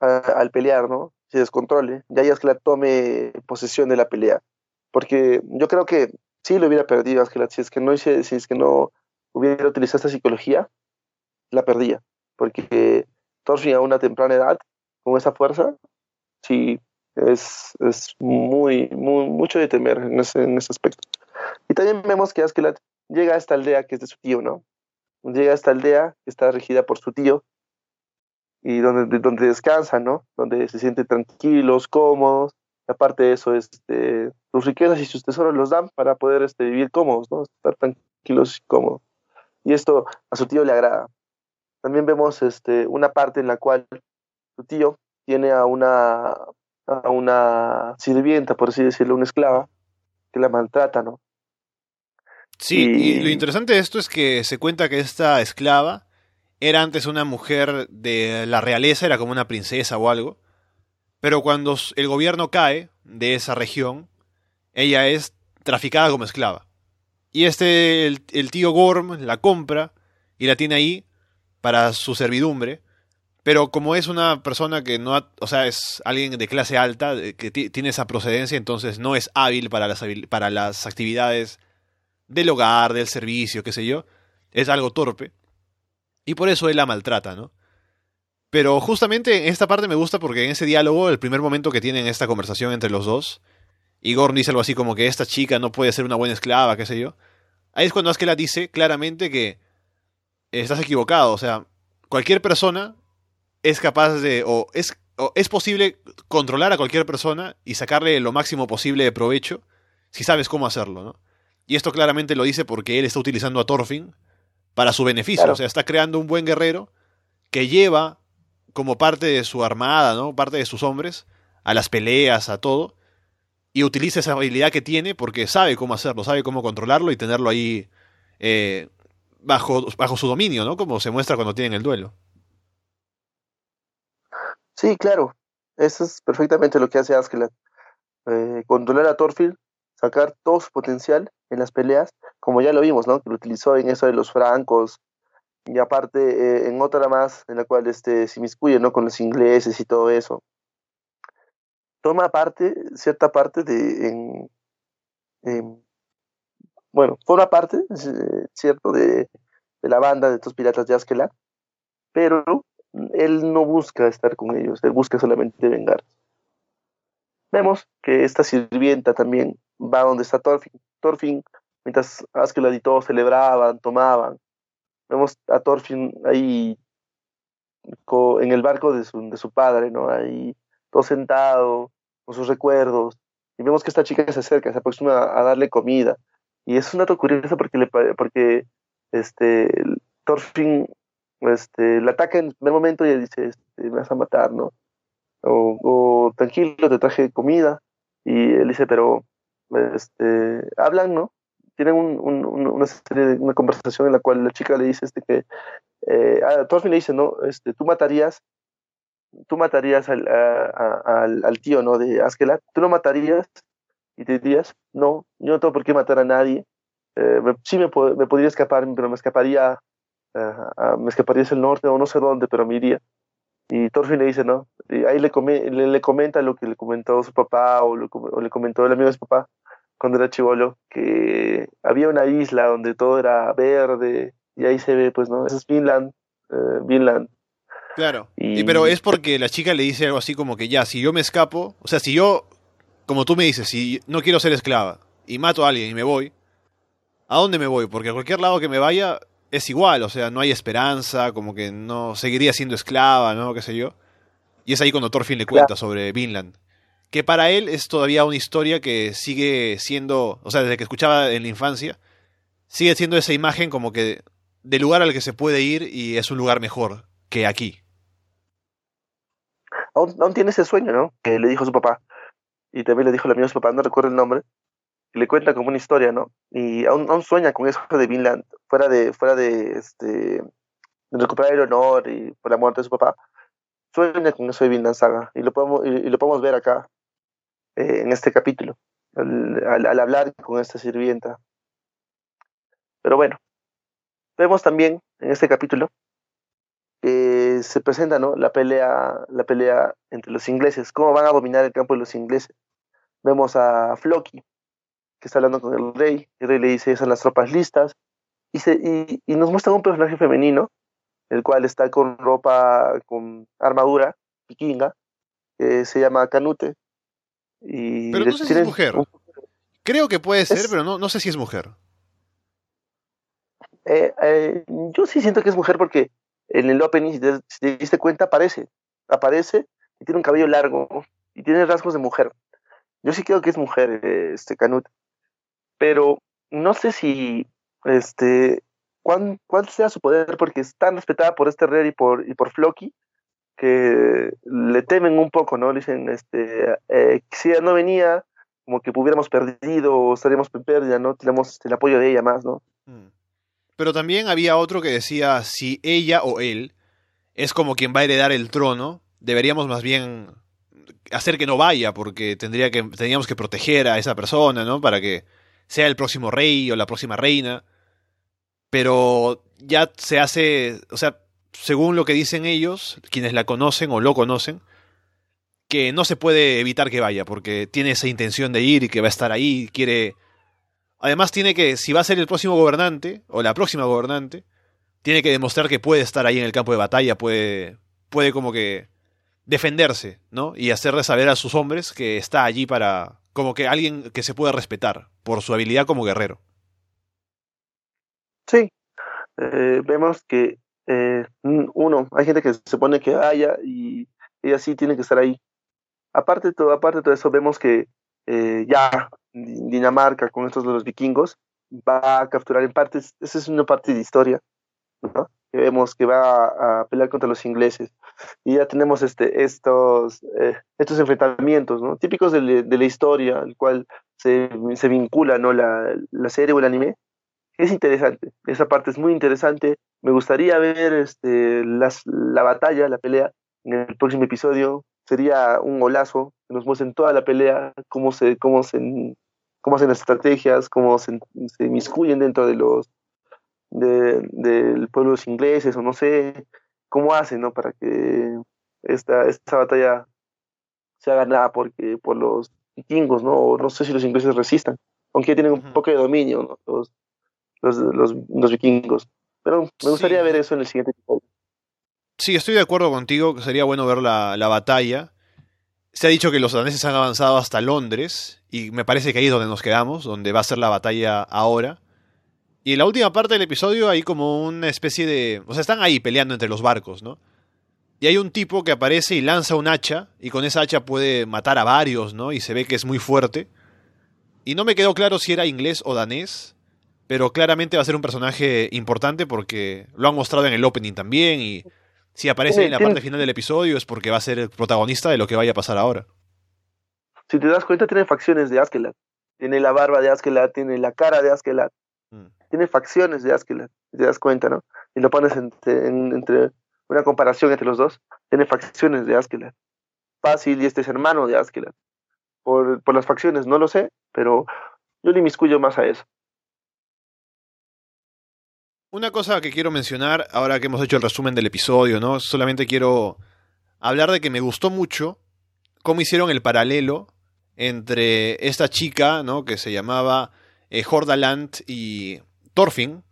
al pelear, ¿no? se descontrole, ya Askelat tome posesión de la pelea. Porque yo creo que sí lo hubiera perdido Askelat, si es que no, si es que no hubiera utilizado esta psicología, la perdía. Porque Thorfinn a una temprana edad, con esa fuerza, sí, es, es muy, muy, mucho de temer en ese, en ese aspecto. Y también vemos que Askelat llega a esta aldea que es de su tío, ¿no? Llega a esta aldea que está regida por su tío, y donde, donde descansan, ¿no? Donde se sienten tranquilos, cómodos. Aparte de eso, este, sus riquezas y sus tesoros los dan para poder este, vivir cómodos, ¿no? Estar tranquilos y cómodos. Y esto a su tío le agrada. También vemos este, una parte en la cual su tío tiene a una, a una sirvienta, por así decirlo, una esclava, que la maltrata, ¿no? Sí, y lo interesante de esto es que se cuenta que esta esclava era antes una mujer de la realeza, era como una princesa o algo. Pero cuando el gobierno cae de esa región, ella es traficada como esclava. Y este, el, tío Gorm la compra y la tiene ahí para su servidumbre. Pero como es una persona que no, o sea, es alguien de clase alta, que tiene esa procedencia, entonces no es hábil para las, para las actividades del hogar, del servicio, qué sé yo, es algo torpe. Y por eso él la maltrata, ¿no? Pero justamente esta parte me gusta porque en ese diálogo, el primer momento que tienen esta conversación entre los dos, Igor dice algo así como que esta chica no puede ser una buena esclava, qué sé yo. Ahí es cuando Askela dice claramente que estás equivocado, o sea, cualquier persona es capaz de, o es, o es posible controlar a cualquier persona y sacarle lo máximo posible de provecho si sabes cómo hacerlo, ¿no? Y esto claramente lo dice porque él está utilizando a Thorfinn para su beneficio. O sea, está creando un buen guerrero que lleva como parte de su armada, ¿no? Parte de sus hombres a las peleas, a todo. Y utiliza esa habilidad que tiene porque sabe cómo hacerlo, sabe cómo controlarlo y tenerlo ahí eh, bajo, bajo su dominio, ¿no? Como se muestra cuando tienen el duelo. Sí, claro. Eso es perfectamente lo que hace Askelat. Eh, controlar a Thorfield, sacar todo su potencial en las peleas, como ya lo vimos, ¿no? Que lo utilizó en eso de los francos y aparte eh, en otra más en la cual este, se inmiscuye, ¿no? Con los ingleses y todo eso. Toma parte, cierta parte de, en, bueno, forma parte, ¿cierto? De, de, la banda de estos piratas de Askelat, pero él no busca estar con ellos, él busca solamente vengarse. Vemos que esta sirvienta también va donde está Thorfinn. Thorfinn, mientras Askeladd y todos celebraban, tomaban. Vemos a Thorfinn ahí en el barco de su, de su padre, ¿no? Ahí todo sentado, con sus recuerdos. Y vemos que esta chica se acerca, se aproxima a, darle comida. Y es un dato curioso porque, le, porque este, Thorfinn este, le ataca en el primer momento y le dice, este, me vas a matar, ¿no? O, o, tranquilo, te traje comida. Y él dice, pero este, hablan, ¿no? Tienen una, serie una conversación en la cual la chica le dice este, que eh, a Thorfinn le dice, ¿no? Este, tú matarías, tú matarías al, al, tío, ¿no? De Askelat, tú lo matarías y te dirías, no, yo no tengo por qué matar a nadie. Eh, sí me, me, podría escapar, pero me escaparía, me escaparía hacia el norte o no sé dónde, pero me iría. Y Thorfinn le dice, ¿no? Y ahí le, le, le, comenta lo que le comentó su papá o, o le comentó el amigo de su papá cuando era chivolo, que había una isla donde todo era verde y ahí se ve, pues, ¿no? Eso es Vinland, eh, Vinland. Claro. Y... pero es porque la chica le dice algo así como que ya, si yo me escapo, o sea, si yo, como tú me dices, si no quiero ser esclava y mato a alguien y me voy, ¿a dónde me voy? Porque a cualquier lado que me vaya es igual, o sea, no hay esperanza, como que no seguiría siendo esclava, ¿no? Qué sé yo. Y es ahí cuando Thorfinn le cuenta sobre Vinland. Que para él es todavía una historia que sigue siendo, o sea, desde que escuchaba en la infancia, sigue siendo esa imagen como que del lugar al que se puede ir y es un lugar mejor que aquí. Aún, tiene ese sueño, ¿no? Que le dijo su papá. Y también le dijo el amigo de su papá, no recuerdo el nombre. Y le cuenta como una historia, ¿no? Y aún, aún sueña con eso de Vinland, fuera de, fuera de, este, de recuperar el honor y por la muerte de su papá. Sueña con eso de Vinland Saga. Y lo podemos, y, lo podemos ver acá, eh, en este capítulo, al, hablar con esta sirvienta. Pero bueno, Vemos también en este capítulo que se presenta ¿no? la, pelea, la pelea entre los ingleses, cómo van a dominar el campo de los ingleses. Vemos a Floki, que está hablando con el rey, el rey le dice, están las tropas listas, y, se, y, nos muestran un personaje femenino, el cual está con ropa, con armadura vikinga, que se llama Canute. Y pero no sé si es mujer. Creo que puede ser, pero no, no sé si es mujer. Eh, eh, yo sí siento que es mujer porque en el opening, si te, diste cuenta, aparece. Aparece y tiene un cabello largo y tiene rasgos de mujer. Yo sí creo que es mujer, este Canut. Pero no sé si, este, cuán, cuál sea su poder, porque es tan respetada por este rey y por, y por Floki, que le temen un poco, ¿no? Dicen, este, si ella no venía, como que hubiéramos perdido o estaríamos en pérdida, ¿no? Tenemos este, el apoyo de ella más, ¿no? Mm. Pero también había otro que decía, si ella o él es como quien va a heredar el trono, deberíamos más bien hacer que no vaya, porque tendría que, tendríamos que proteger a esa persona, ¿no? Para que sea el próximo rey o la próxima reina. Pero ya se hace, o sea, según lo que dicen ellos, quienes la conocen o lo conocen, que no se puede evitar que vaya, porque tiene esa intención de ir y que va a estar ahí, quiere Además tiene que, si va a ser el próximo gobernante, o la próxima gobernante, tiene que demostrar que puede estar ahí en el campo de batalla, puede, puede como que defenderse, ¿no? Y hacerle saber a sus hombres que está allí para, como que alguien que se puede respetar por su habilidad como guerrero. Sí, eh, vemos que eh, uno, hay gente que se pone que vaya y ella sí tiene que estar ahí. Aparte de todo, aparte de todo eso, vemos que eh, ya Dinamarca con estos de los vikingos va a capturar en partes, esa es una parte de historia, que vemos que va a, pelear contra los ingleses y ya tenemos este, estos, eh, estos enfrentamientos ¿no? típicos de, la historia, al cual se, se vincula ¿no? la, la, serie o el anime. Es interesante, esa parte es muy interesante. Me gustaría ver este, las, la batalla, la pelea en el próximo episodio. Sería un golazo que nos muestren toda la pelea, cómo se, cómo se cómo hacen las estrategias, cómo se, se inmiscuyen dentro de los del pueblo de los ingleses, o no sé cómo hacen, ¿no? Para que esta, esta batalla sea ganada porque, por los vikingos, ¿no? O no sé si los ingleses resistan, aunque tienen un poco de dominio, ¿no? Los, los, los, vikingos. Pero me gustaría ver eso en el siguiente episodio. Sí, estoy de acuerdo contigo que sería bueno ver la, la batalla. Se ha dicho que los daneses han avanzado hasta Londres y me parece que ahí es donde nos quedamos, donde va a ser la batalla ahora. Y en la última parte del episodio hay como una especie de... O sea, están ahí peleando entre los barcos, ¿no? Y hay un tipo que aparece y lanza un hacha y con esa hacha puede matar a varios, ¿no? Y se ve que es muy fuerte. Y no me quedó claro si era inglés o danés, pero claramente va a ser un personaje importante porque lo han mostrado en el opening también y si aparece en la parte final del episodio es porque va a ser el protagonista de lo que vaya a pasar ahora. Si te das cuenta, tiene facciones de Askelat. Tiene la barba de Askelat, tiene la cara de Askelat. Mm. Tiene facciones de Askelat, si te das cuenta, ¿no? Y lo pones entre, entre una comparación entre los dos. Tiene facciones de Askelat. Fácil y este es hermano de Askelat. Por, por las facciones, no lo sé, pero yo le inmiscuyo más a eso. Una cosa que quiero mencionar, ahora que hemos hecho el resumen del episodio, ¿no? Solamente quiero hablar de que me gustó mucho cómo hicieron el paralelo entre esta chica, ¿no? Que se llamaba eh, Hordaland y Thorfinn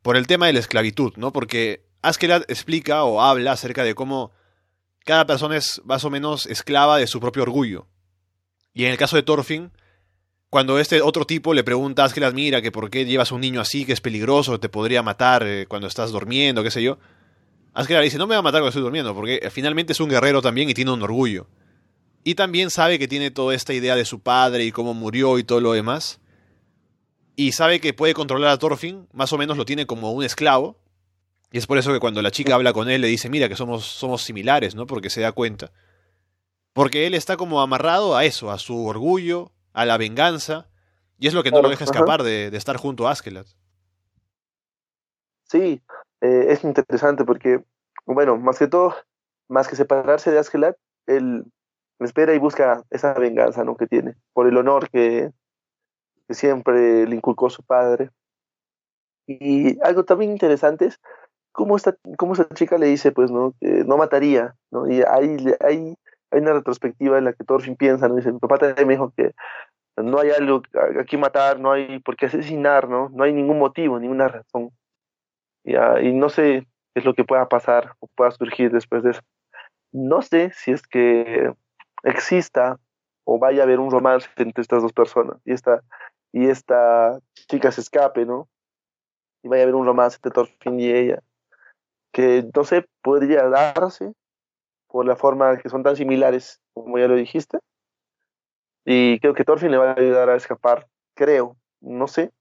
por el tema de la esclavitud, ¿no? Porque Askeladd explica o habla acerca de cómo cada persona es más o menos esclava de su propio orgullo. Y en el caso de Thorfinn, cuando este otro tipo le pregunta a Askeladd, mira, que por qué llevas un niño así, que es peligroso, te podría matar eh, cuando estás durmiendo, qué sé yo. Askeladd dice, no me va a matar cuando estoy durmiendo, porque finalmente es un guerrero también y tiene un orgullo. Y también sabe que tiene toda esta idea de su padre y cómo murió y todo lo demás. Y sabe que puede controlar a Thorfinn, más o menos lo tiene como un esclavo. Y es por eso que cuando la chica habla con él le dice, mira que somos, somos similares, ¿no? Porque se da cuenta. Porque él está como amarrado a eso, a su orgullo, a la venganza. Y es lo que no lo deja escapar de, estar junto a Askeladd. Sí, eh, es interesante porque, bueno, más que todo, más que separarse de Askeladd, él espera y busca esa venganza ¿no? que tiene, por el honor que, que siempre le inculcó su padre. Y algo también interesante es cómo esta, cómo esta chica le dice, pues, ¿no? Que no mataría, ¿no? Y hay, hay, hay una retrospectiva en la que Thorfinn piensa, ¿no? Dice, mi papá también me dijo que no hay algo aquí matar, no hay por qué asesinar, ¿no? No hay ningún motivo, ninguna razón. Y, y no sé qué es lo que pueda pasar o pueda surgir después de eso. No sé si es que exista o vaya a haber un romance entre estas dos personas y esta, y esta chica se escape, ¿no? Y vaya a haber un romance entre Thorfinn y ella, que no sé, podría darse por la forma que son tan similares, como ya lo dijiste. Y creo que Thorfinn le va a ayudar a escapar, creo, no sé,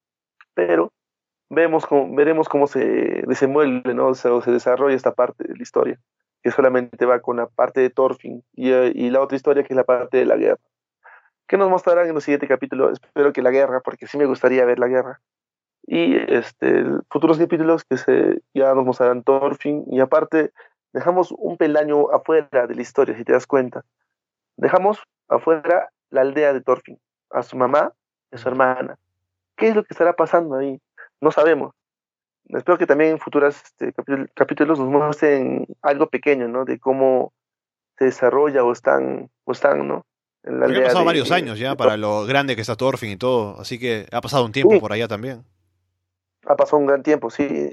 pero vemos veremos cómo se desenvuelve, ¿no? O se desarrolla esta parte de la historia que solamente va con la parte de Thorfinn y, y, la otra historia que es la parte de la guerra. ¿Qué nos mostrarán en el siguiente capítulo? Espero que la guerra, porque sí me gustaría ver la guerra. Y este, futuros capítulos que se, ya nos mostrarán Thorfinn y aparte dejamos un peldaño afuera de la historia, si te das cuenta. Dejamos afuera la aldea de Thorfinn, a su mamá y a su hermana. ¿Qué es lo que estará pasando ahí? No sabemos espero que también en futuros este, capítulos nos muestren algo pequeño, ¿no? De cómo se desarrolla o están, o están ¿no? En la han pasado varios años ya para lo grande que está Thorfinn y todo, así que ha pasado un tiempo por allá también. Ha pasado un gran tiempo, sí.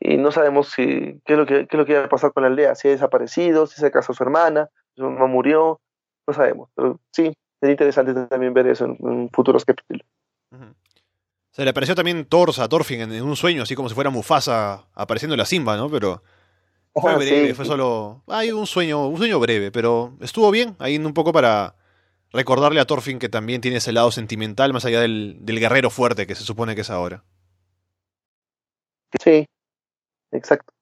Y, no sabemos si, qué, es lo que, qué es lo que ha pasado con la aldea, si ha desaparecido, si se casó su hermana, su mamá murió, no sabemos. Pero sí, sería interesante también ver eso en, futuros capítulos. Se le apareció también Thor a Thorfinn en, un sueño, así como si fuera Mufasa apareciendo la Simba, ¿no? Pero fue breve, fue solo. Hay un sueño, un sueño breve, pero estuvo bien, ahí un poco para recordarle a Thorfinn que también tiene ese lado sentimental más allá del, del guerrero fuerte que se supone que es ahora. Sí, exacto.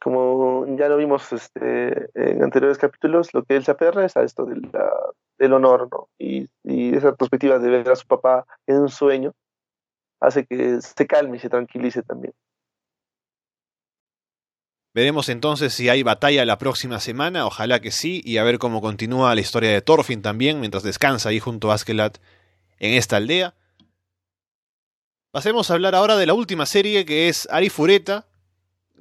Como ya lo vimos este, en anteriores capítulos, lo que él se aferra es a esto del, honor, ¿no? Y, y esa perspectiva de ver a su papá en un sueño, hace que se calme y se tranquilice también. Veremos entonces si hay batalla la próxima semana, ojalá que sí, y a ver cómo continúa la historia de Thorfinn también, mientras descansa ahí junto a Askeladd en esta aldea. Pasemos a hablar ahora de la última serie que es Arifureta,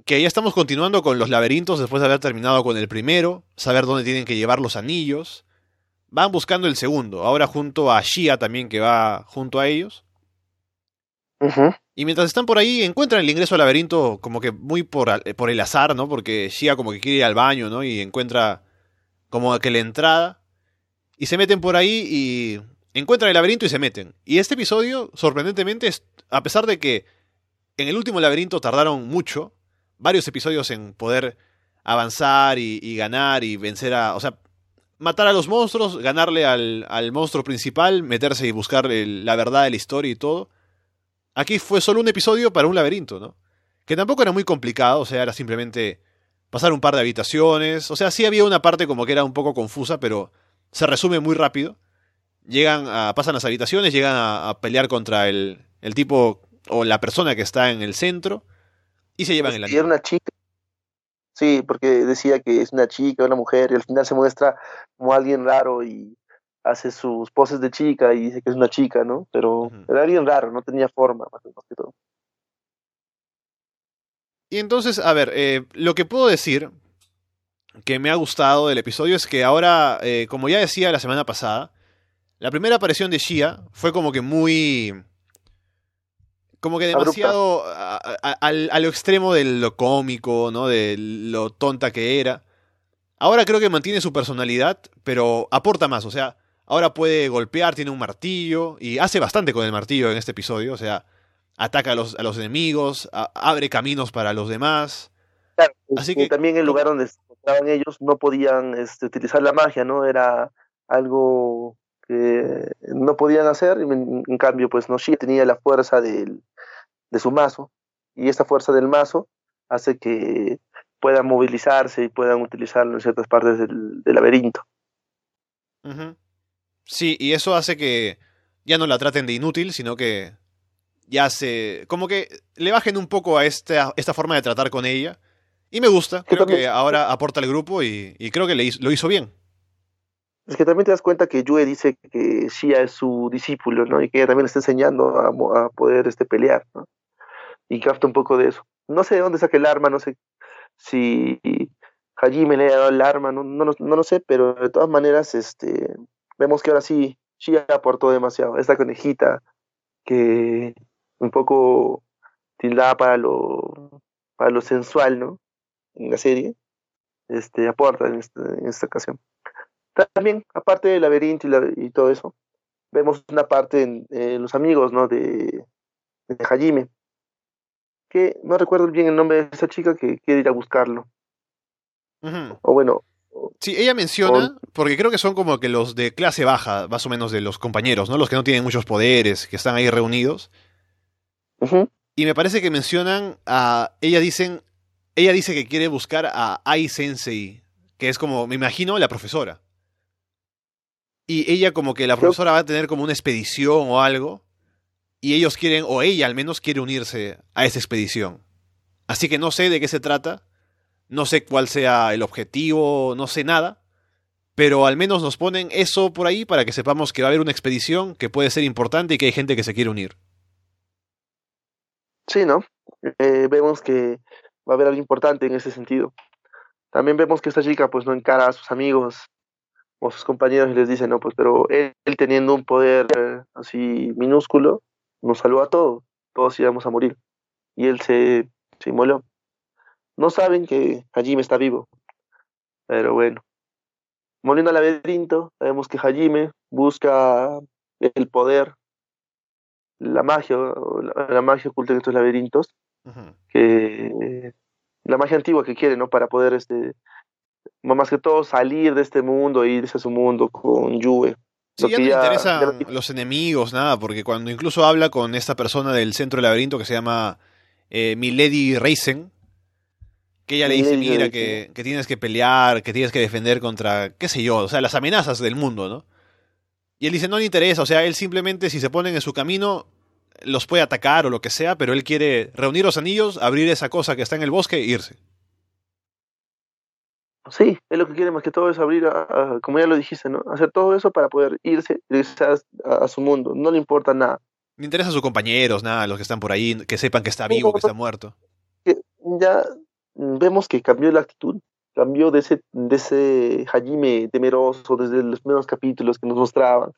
que ya estamos continuando con los laberintos después de haber terminado con el primero, saber dónde tienen que llevar los anillos. Van buscando el segundo, ahora junto a Shia también que va junto a ellos. Y mientras están por ahí, encuentran el ingreso al laberinto como que muy por, por el azar, ¿no? Porque Shia como que quiere ir al baño, ¿no? Y encuentra como que la entrada. Y se meten por ahí y encuentran el laberinto y se meten. Y este episodio, sorprendentemente, a pesar de que en el último laberinto tardaron mucho, varios episodios en poder avanzar y, ganar y vencer a... O sea, matar a los monstruos, ganarle al, al monstruo principal, meterse y buscar la verdad de la historia y todo. Aquí fue solo un episodio para un laberinto, ¿no? Que tampoco era muy complicado, o sea, era simplemente pasar un par de habitaciones. O sea, sí había una parte como que era un poco confusa, pero se resume muy rápido. Llegan a, pasan las habitaciones, llegan a, pelear contra el, el, tipo o la persona que está en el centro y se llevan el anillo. era una chica. Sí, porque decía que es una chica, una mujer, y al final se muestra como alguien raro y hace sus poses de chica y dice que es una chica, ¿no? Pero era alguien raro, no tenía forma, más que todo. Y entonces, a ver, eh, lo que puedo decir, que me ha gustado del episodio es que ahora, eh, como ya decía la semana pasada, la primera aparición de Shia fue como que muy... Como que demasiado a, a, lo extremo de lo cómico, ¿no? De lo tonta que era. Ahora creo que mantiene su personalidad, pero aporta más. O sea, ahora puede golpear, tiene un martillo y hace bastante con el martillo en este episodio. O sea, ataca a los, a los enemigos, abre caminos para los demás. Claro, Así que también el lugar donde estaban ellos no podían este, utilizar la magia, ¿no? Era algo que no podían hacer, en, en cambio, pues Noshi tenía la fuerza del, de su mazo, y esta fuerza del mazo hace que puedan movilizarse y puedan utilizarlo en ciertas partes del, del laberinto. Sí, y eso hace que ya no la traten de inútil, sino que ya se. como que le bajen un poco a esta, esta forma de tratar con ella. Y me gusta, creo que ahora aporta al grupo y, y creo que le lo hizo bien. Es que también te das cuenta que Yue dice que Shia es su discípulo, ¿no? Y que ella también le está enseñando a, a poder este, pelear, ¿no? Y capta un poco de eso. No sé de dónde saca el arma, no sé si Hajime le ha dado el arma, no, no, no, lo sé, pero de todas maneras, este, vemos que ahora sí Shia aportó demasiado. Esta conejita que un poco tildada para lo, para lo sensual, ¿no? En la serie, este, aporta en, este, en esta ocasión. También, aparte del laberinto y, y todo eso, vemos una parte en, los amigos, ¿no? De, de Hajime, que no recuerdo bien el nombre de esa chica que quiere ir a buscarlo. O bueno. Sí, ella menciona, porque creo que son como que los de clase baja, más o menos de los compañeros, ¿no? Los que no tienen muchos poderes, que están ahí reunidos. Y me parece que mencionan a. Ella dicen. Ella dice que quiere buscar a Ai Sensei, que es como, me imagino, la profesora. Y ella como que la profesora va a tener como una expedición o algo. Y ellos quieren, o ella al menos quiere unirse a esa expedición. Así que no sé de qué se trata. No sé cuál sea el objetivo, no sé nada. Pero al menos nos ponen eso por ahí para que sepamos que va a haber una expedición que puede ser importante y que hay gente que se quiere unir. Sí, ¿no? Eh, vemos que va a haber algo importante en ese sentido. También vemos que esta chica pues no encara a sus amigos o sus compañeros y les dice, no, pues, pero él, teniendo un poder eh, así minúsculo, nos salvó a todos, todos íbamos a morir. Y él se, se inmoló. No saben que Hajime está vivo, pero bueno. Moliendo al laberinto, sabemos que Hajime busca el poder, la magia, la, magia oculta en estos laberintos, que la magia antigua que quiere, ¿no? Para poder este, más que todo salir de este mundo e irse a su mundo con Yue. Sí, ya no le interesan los enemigos, nada, porque cuando incluso habla con esta persona del centro del laberinto que se llama eh, Milady Reisen, que ella le dice, mira, que, que, tienes que pelear, que tienes que defender contra, qué sé yo, o sea, las amenazas del mundo, ¿no? Y él dice, no le interesa, o sea, él simplemente si se ponen en su camino, los puede atacar o lo que sea, pero él quiere reunir los anillos, abrir esa cosa que está en el bosque e irse. Sí, es lo que quiere más que todo es abrir, a, como ya lo dijiste, ¿no? Hacer todo eso para poder irse, a, su mundo. No le importa nada. Le interesa a sus compañeros, nada, los que están por ahí, que sepan que está vivo, que está muerto. Ya vemos que cambió la actitud, cambió de ese, de ese Hajime temeroso desde los primeros capítulos que nos mostraban,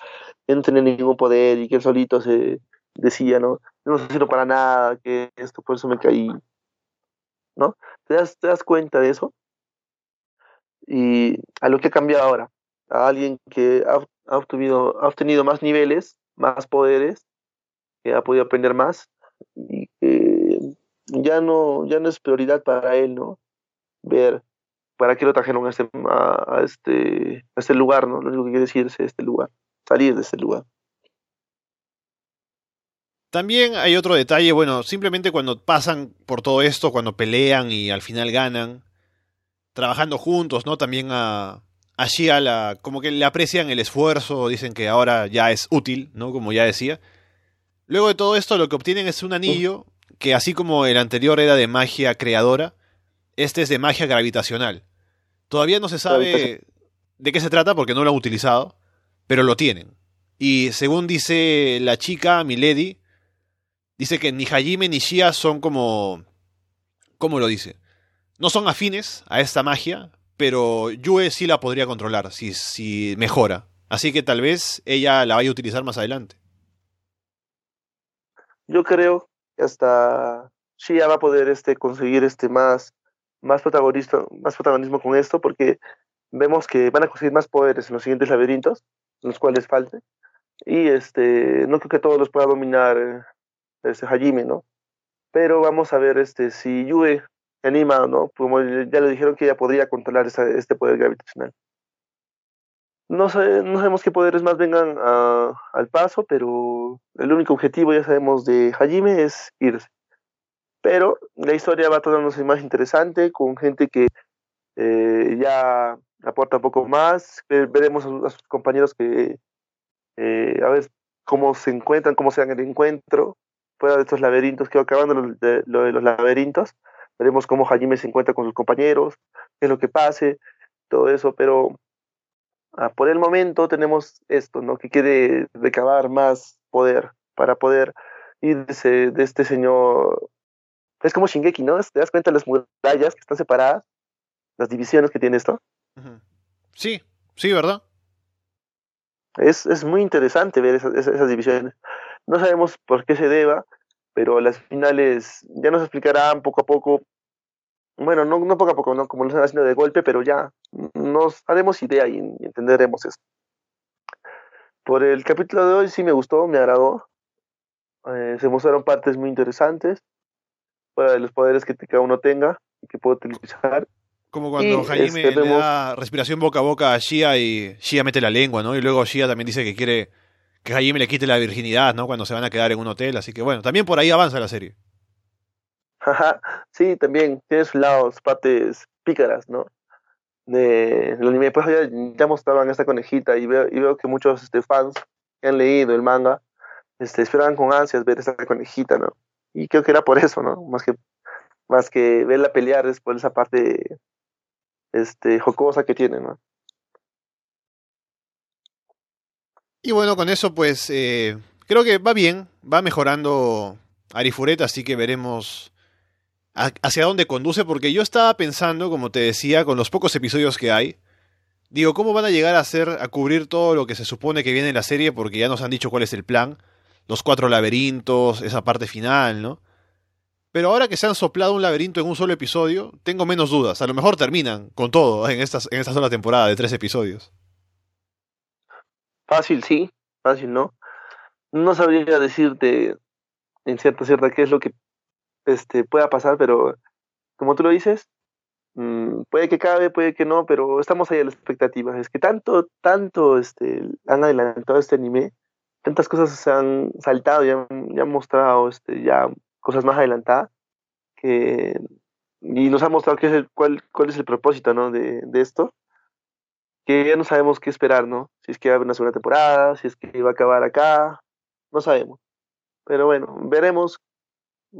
que no tenía ningún poder y que él solito se decía, ¿no? No sirvo para nada, que esto, por eso me caí, ¿no? ¿Te das, te das cuenta de eso? Y a lo que ha cambiado ahora, a alguien que ha, obtenido, ha obtenido más niveles, más poderes, que ha podido aprender más y que ya no, ya no es prioridad para él, ¿no? Ver para qué lo trajeron a este, a, este, a este lugar, ¿no? Lo único que quiere decir es este lugar, salir de este lugar. También hay otro detalle, bueno, simplemente cuando pasan por todo esto, cuando pelean y al final ganan, trabajando juntos, ¿no? También a, a la, como que le aprecian el esfuerzo, dicen que ahora ya es útil, ¿no? Como ya decía. Luego de todo esto, lo que obtienen es un anillo que, así como el anterior era de magia creadora, este es de magia gravitacional. Todavía no se sabe de qué se trata porque no lo han utilizado, pero lo tienen. Y según dice la chica, Milady, dice que ni Hajime ni Shia son como... ¿Cómo lo dice? No son afines a esta magia, pero Yue sí la podría controlar si, si mejora. Así que tal vez ella la vaya a utilizar más adelante. Yo creo que hasta Shia va a poder este, conseguir este más, más, protagonista, más protagonismo con esto, porque vemos que van a conseguir más poderes en los siguientes laberintos, los cuales falte. Y este, no creo que todos los pueda dominar este Hajime, ¿no? Pero vamos a ver este, si Yue anima, ¿no? Como ya le dijeron que ella podría controlar este poder gravitacional. No, sabemos qué poderes más vengan al paso, pero el único objetivo, ya sabemos, de Hajime es irse. Pero la historia va tornándose más interesante, con gente que eh, ya aporta un poco más. Veremos a, sus compañeros que eh, a ver cómo se encuentran, cómo se dan el encuentro, fuera de estos laberintos, que acabando lo de, los laberintos. Veremos cómo Hajime se encuentra con sus compañeros, qué es lo que pase, todo eso, pero Ah, por el momento tenemos esto, ¿no? Que quiere recabar más poder para poder irse de este señor. Es como Shingeki, ¿no? ¿Te das cuenta de las murallas que están separadas? Las divisiones que tiene esto. Sí, sí, ¿verdad? Es, es muy interesante ver esas, esas, divisiones. No sabemos por qué se deba, pero las finales ya nos explicarán poco a poco bueno, no, no poco a poco, no como lo están haciendo de golpe, pero ya nos haremos idea y, entenderemos eso. Por el capítulo de hoy sí me gustó, me agradó. Eh, se mostraron partes muy interesantes fuera de los poderes que cada uno tenga y que puede utilizar. Como cuando Jaime este, le da respiración boca a boca a Shia y Shia mete la lengua, ¿no? Y luego Shia también dice que quiere que Jaime le quite la virginidad, ¿no? Cuando se van a quedar en un hotel. Así que bueno, también por ahí avanza la serie sí, también tiene sus lados, partes pícaras, ¿no? De el anime, pues ya, ya mostraban esta conejita y veo, y veo que muchos este, fans que han leído el manga este, esperaban con ansias ver esta conejita, ¿no? Y creo que era por eso, ¿no? Más que, más que verla pelear es por esa parte este, jocosa que tiene, ¿no? Y bueno, con eso pues eh, creo que va bien, va mejorando Arifureta, así que veremos hacia dónde conduce, porque yo estaba pensando, como te decía, con los pocos episodios que hay, digo, ¿cómo van a llegar a hacer, a cubrir todo lo que se supone que viene en la serie? Porque ya nos han dicho cuál es el plan, los cuatro laberintos, esa parte final, ¿no? Pero ahora que se han soplado un laberinto en un solo episodio, tengo menos dudas. A lo mejor terminan con todo en, estas, en esta sola temporada de tres episodios. Fácil, sí. Fácil, ¿no? No sabría decirte en cierta cierta qué es lo que este, pueda pasar, pero como tú lo dices, mm, puede que cabe, puede que no, pero estamos ahí a la expectativa. Es que tanto, tanto este, han adelantado este anime, tantas cosas se han saltado, ya han mostrado este, ya cosas más adelantadas, que, y nos ha mostrado qué es el, cuál, cuál es el propósito ¿no? de, de esto, que ya no sabemos qué esperar, ¿no? Si es que va a haber una segunda temporada, si es que va a acabar acá, no sabemos. Pero bueno, veremos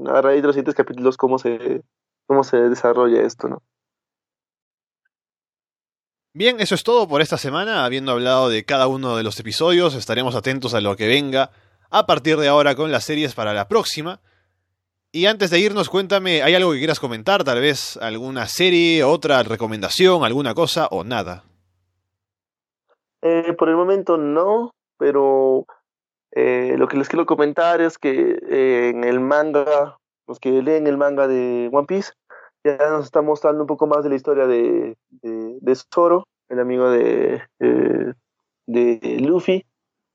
a raíz de los siguientes capítulos cómo se, cómo se desarrolla esto, ¿no? Bien, eso es todo por esta semana. Habiendo hablado de cada uno de los episodios, estaremos atentos a lo que venga a partir de ahora con las series para la próxima. Y antes de irnos, cuéntame, ¿hay algo que quieras comentar? Tal vez alguna serie, otra recomendación, alguna cosa o nada. Eh, por el momento no, pero eh, lo que les quiero comentar es que eh, en el manga, los que leen el manga de One Piece, ya nos está mostrando un poco más de la historia de, de, Zoro, el amigo de, eh, de Luffy,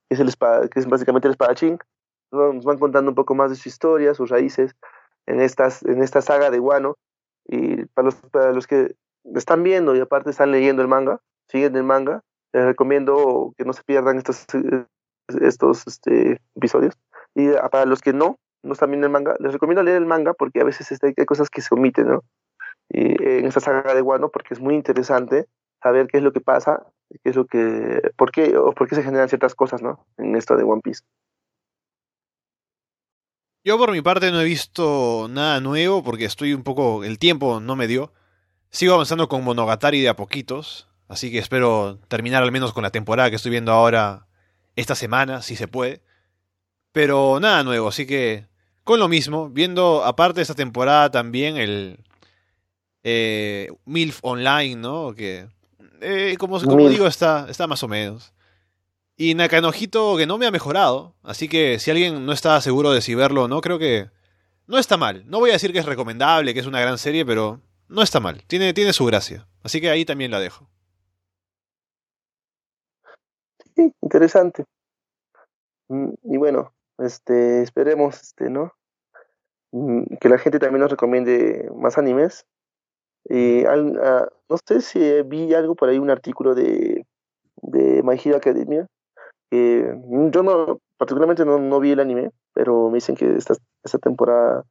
que es, el que es básicamente el espadachín. Nos van contando un poco más de su historia, sus raíces en, estas, en esta saga de Wano. Y para los, para los que están viendo y aparte están leyendo el manga, siguen el manga, les recomiendo que no se pierdan estos estos este, episodios. Y ah, para los que no, no están viendo el manga, les recomiendo leer el manga porque a veces este, hay cosas que se omiten, ¿no? Y en esta saga de Wano, porque es muy interesante saber qué es lo que pasa, qué es lo que, por qué, o por qué se generan ciertas cosas, ¿no? En esto de One Piece. Yo por mi parte no he visto nada nuevo porque estoy un poco, el tiempo no me dio. Sigo avanzando con Monogatari de a poquitos, así que espero terminar al menos con la temporada que estoy viendo ahora esta semana, si se puede. Pero nada nuevo, así que con lo mismo, viendo aparte de esta temporada también el, eh, MILF Online, ¿no? Que, eh, como, como digo, está, está más o menos. Y Nakanojito que no me ha mejorado, así que si alguien no está seguro de si verlo o no, creo que no está mal. No voy a decir que es recomendable, que es una gran serie, pero no está mal. Tiene, tiene su gracia. Así que ahí también la dejo. Sí, [laughs] interesante. Mm, y bueno, este, esperemos, este, ¿no? Mm, que la gente también nos recomiende más animes. Y ah, no sé si vi algo por ahí, un artículo de, de My Hero Academia. Mm, yo no, particularmente no, no vi el anime, pero me dicen que esta, esta temporada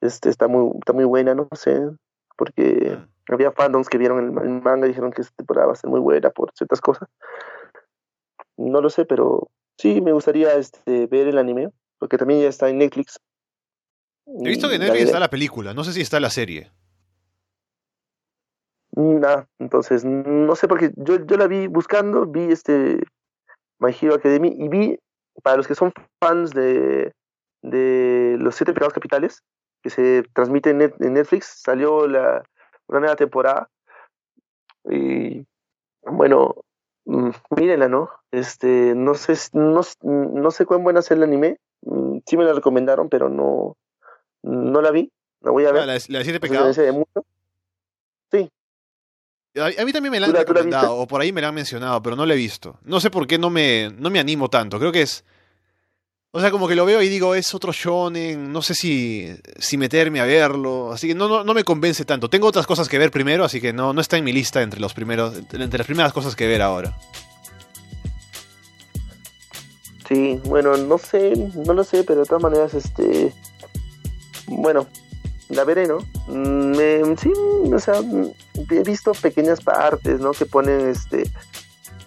este, está, muy, está muy buena, no sé, porque había fandoms que vieron el, manga y dijeron que esta temporada va a ser muy buena por ciertas cosas. No lo sé, pero sí me gustaría este, ver el anime, porque también ya está en Netflix. He visto que en Netflix está la película, no sé si está la serie. Nah, entonces, no sé, porque yo, yo la vi buscando, vi este My Hero Academy y vi, para los que son fans de, de Los Siete Pecados Capitales, que se transmite en, Netflix, salió la, una nueva temporada. Y bueno, mm, mírenla, ¿no? Este, no sé, no, no sé cuán buena es el anime. Mm, sí me la recomendaron, pero no, no la vi. La voy a ah, ver. ¿La, la de siete pecados? Sí. A, mí también me la han recomendado, o por ahí me la han mencionado, pero no la he visto. No sé por qué no me, no me animo tanto. Creo que es o sea, como que lo veo y digo, es otro shonen, no sé si, si meterme a verlo, así que no, no, no, me convence tanto. Tengo otras cosas que ver primero, así que no, no está en mi lista entre los primeros, entre las primeras cosas que ver ahora. Sí, bueno, no sé, no lo sé, pero de todas maneras, este, bueno, la veré, ¿no? Me, sí, o sea, he visto pequeñas partes, ¿no? Que ponen, este,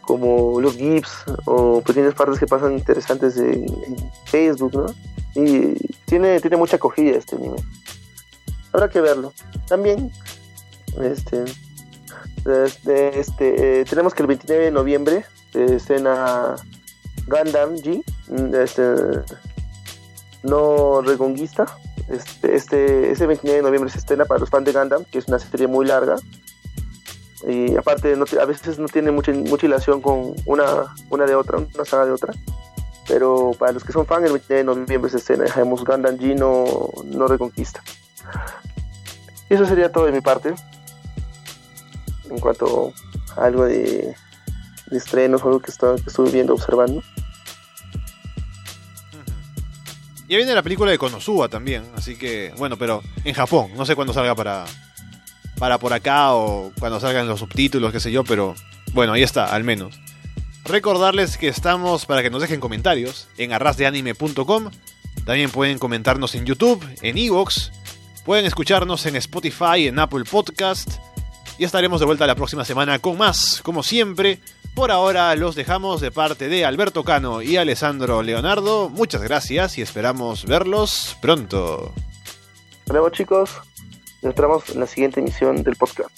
como los GIFs o pequeñas partes que pasan interesantes en, Facebook, ¿no? Y tiene, tiene mucha acogida este anime. Habrá que verlo. También, este, este, este eh, tenemos que el 29 de noviembre se escena Gundam G, este, no regonguista. Este, este, ese 29 de noviembre se estrena para los fans de Gundam, que es una serie muy larga y aparte a veces no tiene mucha, mucha hilación con una, una de otra, una saga de otra. Pero para los que son fans, el 29 de noviembre se estrena Dejemos Gundam G no, no Reconquista. Y eso sería todo de mi parte. En cuanto a algo de, estrenos algo que, está, que estuve viendo, observando. Y viene la película de Konosuba también, así que, bueno, pero en Japón, no sé cuándo salga para, para por acá o cuando salgan los subtítulos, qué sé yo, pero bueno, ahí está, al menos. Recordarles que estamos para que nos dejen comentarios en arrasdeanime.com. También pueden comentarnos en YouTube, en Evox. Pueden escucharnos en Spotify, en Apple Podcast. Y estaremos de vuelta la próxima semana con más, como siempre. Por ahora los dejamos de parte de Alberto Cano y Alessandro Leonardo. Muchas gracias y esperamos verlos pronto. Hasta luego chicos. Nos en la siguiente emisión del podcast.